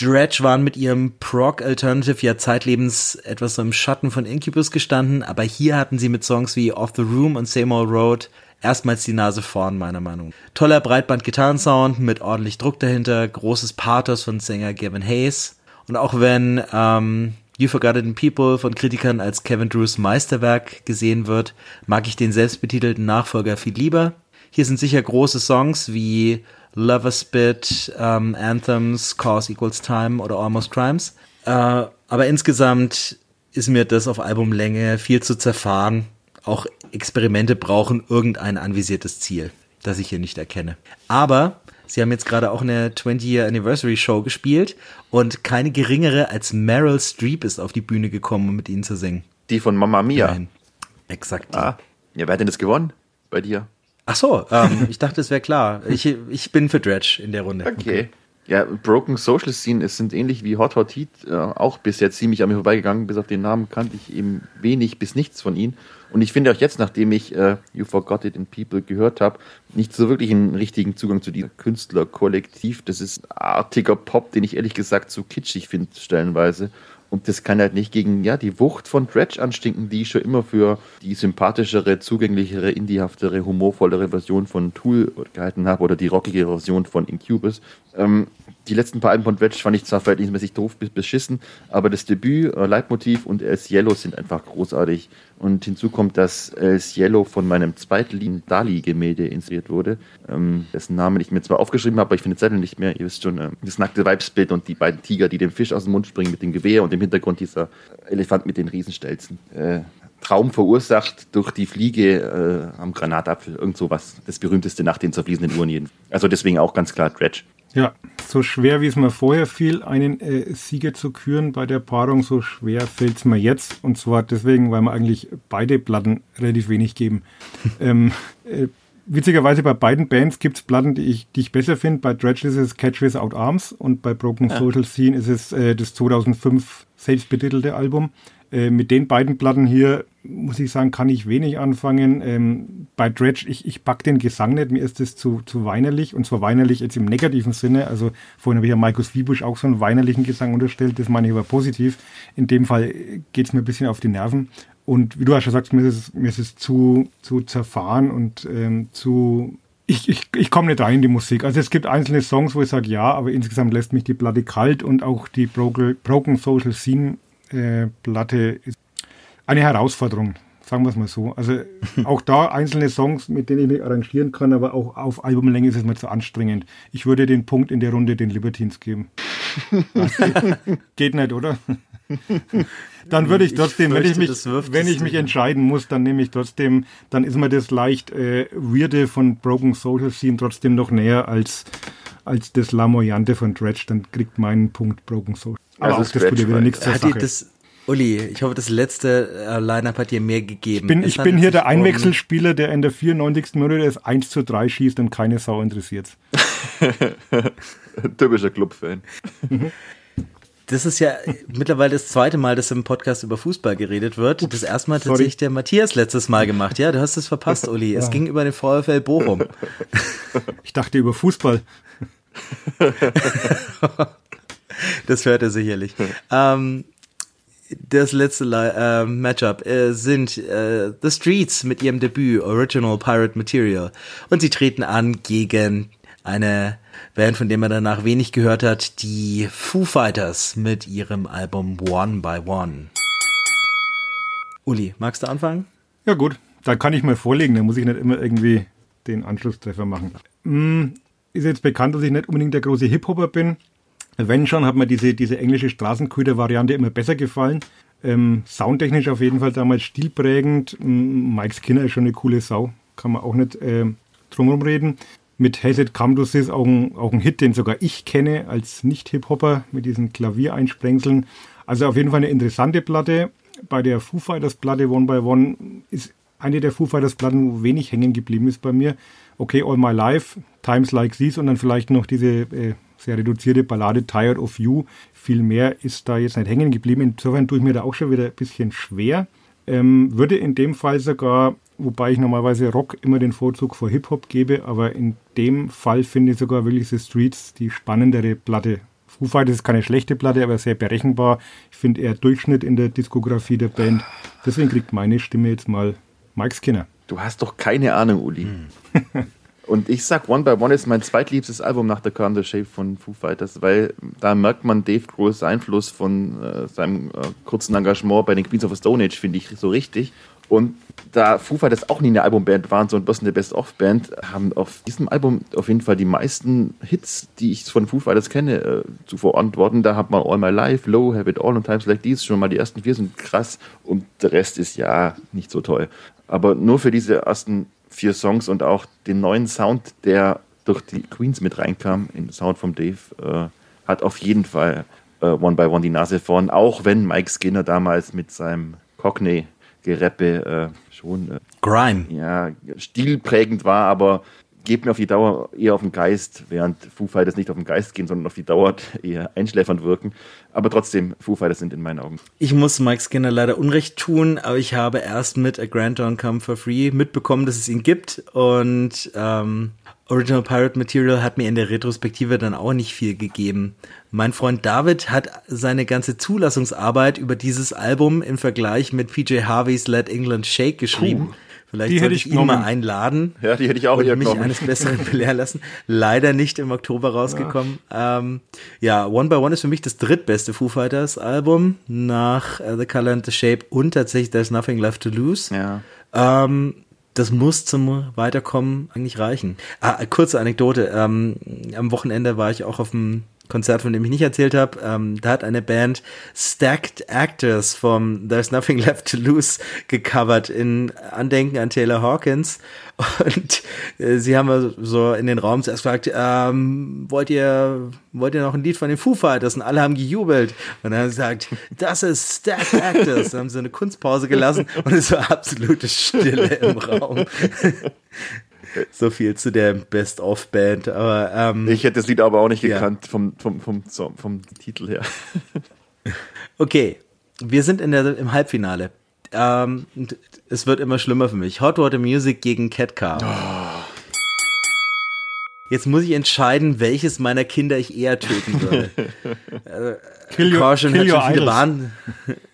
Dredge waren mit ihrem Prog Alternative ja zeitlebens etwas so im Schatten von Incubus gestanden, aber hier hatten sie mit Songs wie Off the Room und Same Old Road erstmals die Nase vorn, meiner Meinung. Toller Breitband-Gitarrensound mit ordentlich Druck dahinter, großes Pathos von Sänger Gavin Hayes. Und auch wenn ähm, You Forgotten People von Kritikern als Kevin Drews Meisterwerk gesehen wird, mag ich den selbstbetitelten Nachfolger viel lieber. Hier sind sicher große Songs wie Lover Spit, ähm, Anthems, Cause Equals Time oder Almost Crimes. Äh, aber insgesamt ist mir das auf Albumlänge viel zu zerfahren auch Experimente brauchen irgendein anvisiertes Ziel, das ich hier nicht erkenne. Aber sie haben jetzt gerade auch eine 20-Year Anniversary Show gespielt und keine geringere als Meryl Streep ist auf die Bühne gekommen, um mit ihnen zu singen. Die von Mamma Mia. Nein. Exakt. Ah. Ja, wer hat denn das gewonnen bei dir? Ach so, ähm, ich dachte, es wäre klar. Ich, ich bin für Dredge in der Runde. Okay. okay. Ja, Broken Social Scene es sind ähnlich wie Hot Hot Heat äh, auch bis jetzt ziemlich an mir vorbeigegangen. Bis auf den Namen kannte ich eben wenig bis nichts von ihnen. Und ich finde auch jetzt, nachdem ich äh, You Forgot It in People gehört habe, nicht so wirklich einen richtigen Zugang zu diesem Künstlerkollektiv. Das ist artiger Pop, den ich ehrlich gesagt zu kitschig finde, stellenweise. Und das kann halt nicht gegen ja, die Wucht von Dredge anstinken, die ich schon immer für die sympathischere, zugänglichere, indiehaftere, humorvollere Version von Tool gehalten habe oder die rockige Version von Incubus. Ähm, die letzten paar Alben von Dredge fand ich zwar verhältnismäßig doof bis beschissen, aber das Debüt, äh, Leitmotiv und El Cielo sind einfach großartig. Und hinzu kommt, dass El Cielo von meinem Zweitlin Dali-Gemälde inspiriert wurde, ähm, dessen Namen ich mir zwar aufgeschrieben habe, aber ich finde Zettel nicht mehr. Ihr wisst schon, äh, das nackte Weibsbild und die beiden Tiger, die dem Fisch aus dem Mund springen mit dem Gewehr und im Hintergrund dieser Elefant mit den Riesenstelzen. Äh, Traum verursacht durch die Fliege äh, am Granatapfel. Irgend sowas. Das berühmteste nach den zerfließenden Uhren jeden. Also deswegen auch ganz klar Dredge. Ja, so schwer wie es mir vorher fiel, einen äh, Sieger zu küren bei der Paarung, so schwer fällt es mir jetzt. Und zwar deswegen, weil wir eigentlich beide Platten relativ wenig geben. ähm, äh, witzigerweise bei beiden Bands gibt es Platten, die ich, die ich besser finde. Bei Dredge ist es Catch Without Arms und bei Broken ja. Social Scene ist es äh, das 2005 selbstbetitelte Album. Äh, mit den beiden Platten hier, muss ich sagen, kann ich wenig anfangen. Ähm, bei Dredge, ich, ich pack den Gesang nicht, mir ist das zu, zu weinerlich und zwar weinerlich jetzt im negativen Sinne. Also vorhin habe ich ja Markus Wiebusch auch so einen weinerlichen Gesang unterstellt, das meine ich aber positiv. In dem Fall geht es mir ein bisschen auf die Nerven. Und wie du auch schon sagst, mir ist es, mir ist es zu, zu zerfahren und ähm, zu Ich, ich, ich komme nicht rein in die Musik. Also es gibt einzelne Songs, wo ich sage ja, aber insgesamt lässt mich die Platte kalt und auch die Broken, Social Scene Platte ist eine Herausforderung, sagen wir es mal so. Also auch da einzelne Songs, mit denen ich mich arrangieren kann, aber auch auf Albumlänge ist es mir zu anstrengend. Ich würde den Punkt in der Runde den Libertines geben. geht nicht, oder? dann würde ich trotzdem, ich wenn ich mich, wenn ich mich entscheiden muss, dann nehme ich trotzdem, dann ist mir das leicht äh, Weirde von Broken Social Scene trotzdem noch näher als, als das Lamoyante von Dredge. Dann kriegt meinen Punkt Broken Social. Aber also auch das würde wieder nichts zur Sache. Das, Uli, ich hoffe, das letzte äh, Line-Up hat dir mehr gegeben. Ich bin, ich bin hier der Einwechselspieler, der in der 94. Minute das 1 zu 3 schießt und keine Sau interessiert. Typischer Club-Fan. Das ist ja mittlerweile das zweite Mal, dass im Podcast über Fußball geredet wird. Ups, das erste Mal tatsächlich der Matthias letztes Mal gemacht. Ja, du hast es verpasst, Uli. Es ja. ging über den VfL Bochum. Ich dachte über Fußball. Das hört er sicherlich. Ähm, das letzte äh, Matchup äh, sind äh, The Streets mit ihrem Debüt Original Pirate Material. Und sie treten an gegen eine Band, von der man danach wenig gehört hat, die Foo Fighters mit ihrem Album One by One. Uli, magst du anfangen? Ja gut, da kann ich mal vorlegen, da muss ich nicht immer irgendwie den Anschlusstreffer machen. Hm, ist jetzt bekannt, dass ich nicht unbedingt der große Hip-Hopper bin. Wenn schon, hat mir diese, diese englische Straßenköder-Variante immer besser gefallen. Ähm, soundtechnisch auf jeden Fall damals stilprägend. Mike Skinner ist schon eine coole Sau, kann man auch nicht äh, drumherum reden mit It Come To This auch ein, auch ein Hit, den sogar ich kenne als Nicht-Hip-Hopper mit diesen Klaviereinsprengseln. Also auf jeden Fall eine interessante Platte. Bei der Foo Fighters Platte One by One ist eine der Foo Fighters Platten, wo wenig hängen geblieben ist bei mir. Okay, All My Life, Times Like These und dann vielleicht noch diese äh, sehr reduzierte Ballade Tired of You. Viel mehr ist da jetzt nicht hängen geblieben. Insofern tue ich mir da auch schon wieder ein bisschen schwer. Ähm, würde in dem Fall sogar wobei ich normalerweise Rock immer den Vorzug vor Hip-Hop gebe, aber in dem Fall finde ich sogar wirklich The Streets die spannendere Platte. Foo Fighters ist keine schlechte Platte, aber sehr berechenbar. Ich finde eher Durchschnitt in der Diskografie der Band. Deswegen kriegt meine Stimme jetzt mal Mike Skinner. Du hast doch keine Ahnung, Uli. Hm. Und ich sag, One by One ist mein zweitliebstes Album nach The the Shape von Foo Fighters, weil da merkt man Dave Grohls Einfluss von äh, seinem äh, kurzen Engagement bei den Queens of the Stone Age, finde ich so richtig. Und da Foo Fighters auch nie eine Albumband waren, sondern bloß eine Best-of-Band, haben auf diesem Album auf jeden Fall die meisten Hits, die ich von Foo Fighters kenne, äh, zu verantworten. Da hat man All My Life, Low, Have It All und Times Like These. Schon mal die ersten vier sind krass und der Rest ist ja nicht so toll. Aber nur für diese ersten vier Songs und auch den neuen Sound, der durch die Queens mit reinkam, in Sound from Dave, äh, hat auf jeden Fall äh, One by One die Nase vorn, auch wenn Mike Skinner damals mit seinem Cockney Gereppe äh, schon äh, Grime. Ja, stilprägend war, aber geht mir auf die Dauer eher auf den Geist, während Foo Fighters nicht auf den Geist gehen, sondern auf die Dauer eher einschläfernd wirken. Aber trotzdem, Foo Fighters sind in meinen Augen. Ich muss Mike Skinner leider Unrecht tun, aber ich habe erst mit A Grand Don't Come for Free mitbekommen, dass es ihn gibt und ähm, Original Pirate Material hat mir in der Retrospektive dann auch nicht viel gegeben. Mein Freund David hat seine ganze Zulassungsarbeit über dieses Album im Vergleich mit PJ Harveys Let England Shake geschrieben. Puh. Vielleicht die sollte ich, ich ihn mal einladen. Ja, die hätte ich auch und mich genommen. eines Besseren belehren lassen. Leider nicht im Oktober rausgekommen. Ja. Ähm, ja, One by One ist für mich das drittbeste Foo Fighters Album nach uh, The Color and the Shape und tatsächlich There's Nothing Left to Lose. Ja. Ähm, das muss zum Weiterkommen eigentlich reichen. Ah, kurze Anekdote. Ähm, am Wochenende war ich auch auf dem Konzert, von dem ich nicht erzählt habe. Ähm, da hat eine Band Stacked Actors vom There's Nothing Left to Lose gecovert in Andenken an Taylor Hawkins. Und äh, sie haben also so in den Raum zuerst gefragt, ähm, wollt ihr, wollt ihr noch ein Lied von den Foo Fighters? Und alle haben gejubelt. Und dann haben sie gesagt, das ist Stacked Actors. Dann haben sie eine Kunstpause gelassen und es war absolute Stille im Raum. So viel zu der Best-of-Band. Aber ähm, ich hätte das Lied aber auch nicht gekannt ja. vom, vom, vom, vom, vom Titel her. okay, wir sind in der, im Halbfinale. Ähm, es wird immer schlimmer für mich. Hot Water Music gegen Cat Car. Oh. Jetzt muss ich entscheiden, welches meiner Kinder ich eher töten würde. Kill your, Caution kill hat schon. Wahn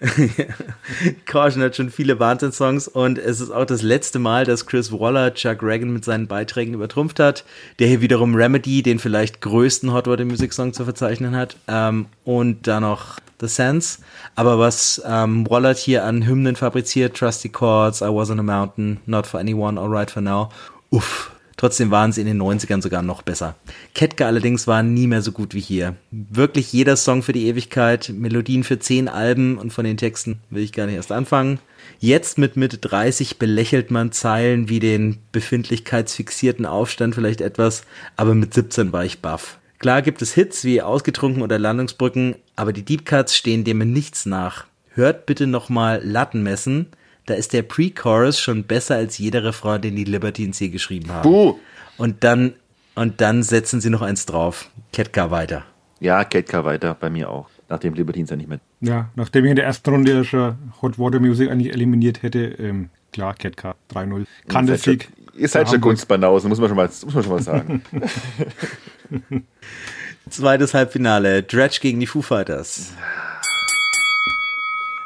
Caution hat schon viele Wahnsinnssongs und es ist auch das letzte Mal, dass Chris Waller Chuck Reagan mit seinen Beiträgen übertrumpft hat, der hier wiederum Remedy, den vielleicht größten Hot Water Music Song zu verzeichnen hat, ähm, und dann noch The Sense. Aber was ähm, Waller hier an Hymnen fabriziert, Trusty Chords, I Was on a Mountain, Not for Anyone, Alright for Now, uff. Trotzdem waren sie in den 90ern sogar noch besser. Ketka allerdings war nie mehr so gut wie hier. Wirklich jeder Song für die Ewigkeit, Melodien für zehn Alben und von den Texten will ich gar nicht erst anfangen. Jetzt mit Mitte 30 belächelt man Zeilen wie den befindlichkeitsfixierten Aufstand vielleicht etwas, aber mit 17 war ich baff. Klar gibt es Hits wie Ausgetrunken oder Landungsbrücken, aber die Deep Cuts stehen dem in nichts nach. Hört bitte nochmal Latten messen, da ist der Pre-Chorus schon besser als jeder Refrain, den die Libertines je geschrieben haben. Buh! Und dann, und dann setzen sie noch eins drauf. Ketka weiter. Ja, Ketka weiter, bei mir auch. Nachdem Libertines ja nicht mehr. Ja, nachdem ich in der ersten Runde ja schon Hot Water Music eigentlich eliminiert hätte, ähm, klar, Ketka 3-0. Kann der Ihr seid Sieg. schon- Ihr seid für schon Hamburg. Kunstbanausen, muss man schon mal, muss man schon mal sagen. Zweites Halbfinale. Dredge gegen die Foo Fighters.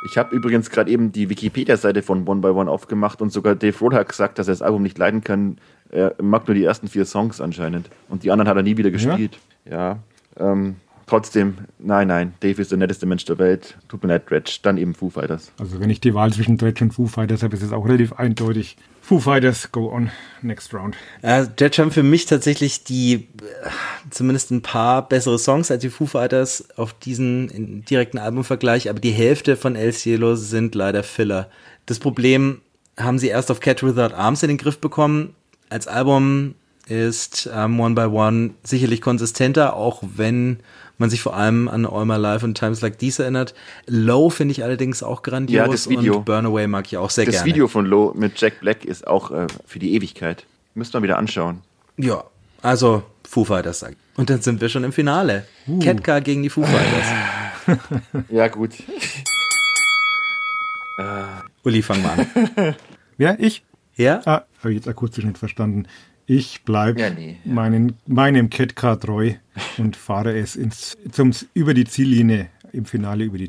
Ich habe übrigens gerade eben die Wikipedia-Seite von One by One aufgemacht und sogar Dave hat gesagt, dass er das Album nicht leiden kann. Er mag nur die ersten vier Songs anscheinend. Und die anderen hat er nie wieder gespielt. Ja. ähm, trotzdem, nein, nein, Dave ist der netteste Mensch der Welt. Tut mir leid, Dredge. Dann eben Foo Fighters. Also wenn ich die Wahl zwischen Dredge und Foo Fighters habe, ist es auch relativ eindeutig. Foo Fighters go on next round. Äh, Dredge haben für mich tatsächlich die, äh, zumindest ein paar bessere Songs als die Foo Fighters auf diesen direkten Albumvergleich, aber die Hälfte von El Cielo sind leider Filler. Das Problem haben sie erst auf Cat Without Arms in den Griff bekommen. Als Album ist ähm, One by One sicherlich konsistenter, auch wenn man sich vor allem an All My Life und Times Like These erinnert. Low finde ich allerdings auch grandios Ja, das Video. und Burn Away mag ich auch sehr Das gerne. Video von Low mit Jack Black ist auch äh, für die Ewigkeit. Müsst ihr mal wieder anschauen. Ja, also Foo Fighters sagt. Und dann sind wir schon im Finale. Ketka gegen die Foo Fighters. Ja, gut. Uli, fang mal an. Ja, ich? Ja? Ah, habe ich jetzt akustisch nicht verstanden. Ich bleibe Ja, nee, ja. meinen, meinem Catcar treu und fahre es ins, zum, über die Ziellinie, im Finale über die.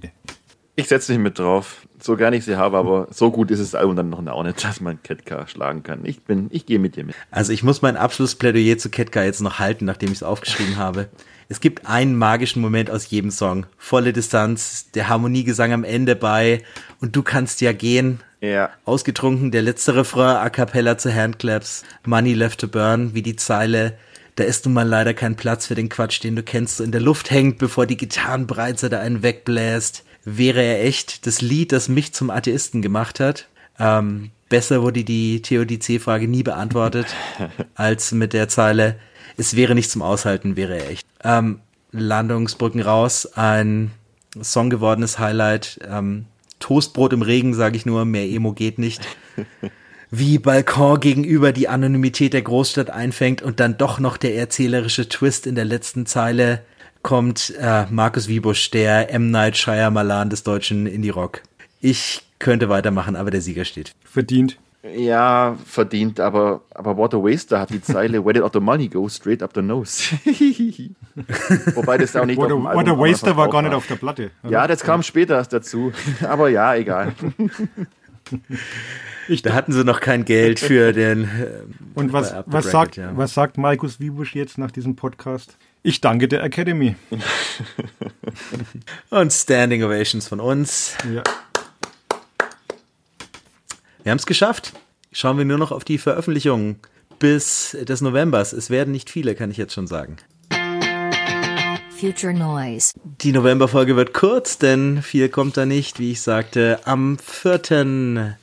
Ich setze mich mit drauf. So gern ich sie habe, aber so gut ist das Album dann noch auch nicht, dass man Ketka schlagen kann. Ich bin, ich gehe mit dir mit. Also ich muss mein Abschlussplädoyer zu Ketka jetzt noch halten, nachdem ich es aufgeschrieben habe. Es gibt einen magischen Moment aus jedem Song. Volle Distanz, der Harmoniegesang am Ende bei und du kannst ja gehen. Ja. Ausgetrunken, der letzte Refrain, a cappella zu Handclaps, Money left to burn, wie die Zeile, da ist nun mal leider kein Platz für den Quatsch, den du kennst, so in der Luft hängt, bevor die Gitarrenbreite da einen wegbläst. Wäre er echt das Lied, das mich zum Atheisten gemacht hat? Ähm, besser wurde die Theodizee-Frage nie beantwortet, als mit der Zeile, es wäre nicht zum Aushalten, wäre er echt. Ähm, Landungsbrücken raus, ein Song gewordenes Highlight. Ähm, Toastbrot im Regen, sage ich nur, mehr Emo geht nicht. Wie Balkon gegenüber die Anonymität der Großstadt einfängt und dann doch noch der erzählerische Twist in der letzten Zeile kommt äh, Markus Wiebusch, der M. Night Shyamalan des deutschen Indie-Rock. Ich könnte weitermachen, aber der Sieger steht. Verdient. Ja, verdient, aber, aber What a Waster hat die Zeile Where did all the money go? Straight up the nose. Wobei das auch nicht What a, auf dem what Album a Waster war gar nicht auf der Platte. oder? Ja, das kam später erst dazu. Aber ja, egal. Da hatten sie noch kein Geld für den. Äh, Und was, was, Bracket, sagt, ja. was sagt Markus Wiebusch jetzt nach diesem Podcast? Ich danke der Academy. Und Standing Ovations von uns. Ja. Wir haben es geschafft. Schauen wir nur noch auf die Veröffentlichungen bis des Novembers. Es werden nicht viele, kann ich jetzt schon sagen. Future Noise. Die Novemberfolge wird kurz, denn viel kommt da nicht. Wie ich sagte, am 4.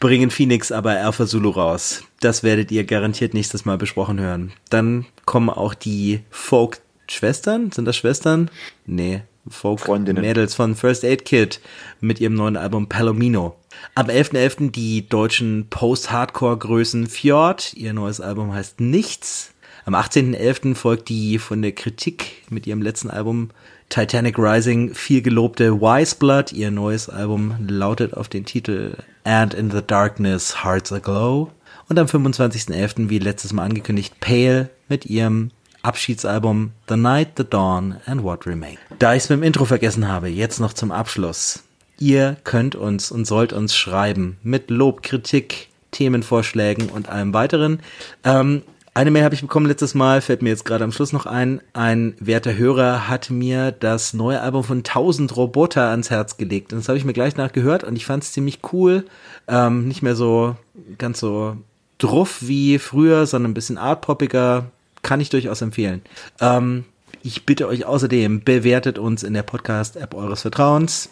bringen Phoenix aber Alpha Zulu raus. Das werdet ihr garantiert nächstes Mal besprochen hören. Dann kommen auch die Folk-Schwestern. Sind das Schwestern? Nee. Folk-Mädels von First Aid Kit mit ihrem neuen Album Palomino. Am 11.11. die deutschen Post-Hardcore-Größen Fjord. Ihr neues Album heißt Nichts. Am 18.11. folgt die von der Kritik mit ihrem letzten Album Titanic Rising viel gelobte Wise Blood. Ihr neues Album lautet auf den Titel And in the Darkness Hearts Aglow. Und am 25.11., wie letztes Mal angekündigt, Pale mit ihrem Abschiedsalbum The Night, The Dawn and What Remains. Da ich es mit dem Intro vergessen habe, jetzt noch zum Abschluss. Ihr könnt uns und sollt uns schreiben mit Lob, Kritik, Themenvorschlägen und allem weiteren. Ähm, eine Mail habe ich bekommen letztes Mal, fällt mir jetzt gerade am Schluss noch ein. Ein werter Hörer hat mir das neue Album von 1000 Roboter ans Herz gelegt. Und das habe ich mir gleich nachgehört und ich fand es ziemlich cool. Ähm, nicht mehr so ganz so druff wie früher, sondern ein bisschen artpoppiger, kann ich durchaus empfehlen. Ähm, ich bitte euch außerdem, bewertet uns in der Podcast-App eures Vertrauens.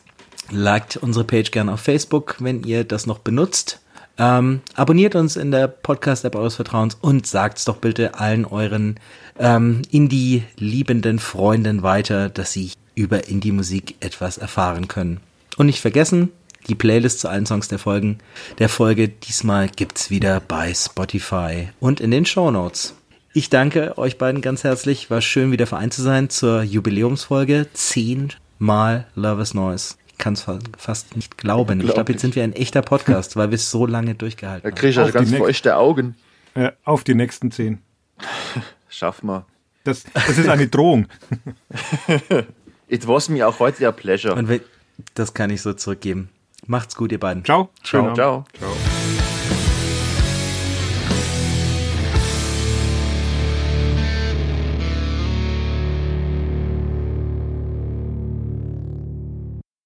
Liked unsere Page gerne auf Facebook, wenn ihr das noch benutzt. Ähm, abonniert uns in der Podcast-App eures Vertrauens und sagt's doch bitte allen euren ähm, Indie-liebenden Freunden weiter, dass sie über Indie-Musik etwas erfahren können. Und nicht vergessen, die Playlist zu allen Songs der Folgen, der Folge diesmal gibt's wieder bei Spotify und in den Show Notes. Ich danke euch beiden ganz herzlich. War schön, wieder vereint zu sein zur Jubiläumsfolge. Zehnmal Love is Noise. Ich kann es fast nicht glauben. Ich glaube, jetzt sind wir ein echter Podcast, weil wir es so lange durchgehalten Da haben. kriege ich ja Auf ganz feuchte Augen. Äh, auf die nächsten zehn. Schaff mal. Das, das ist eine Drohung. It was me auch heute a pleasure. Und wir, das kann ich so zurückgeben. Macht's gut, ihr beiden. Ciao. Ciao, ciao. Ciao.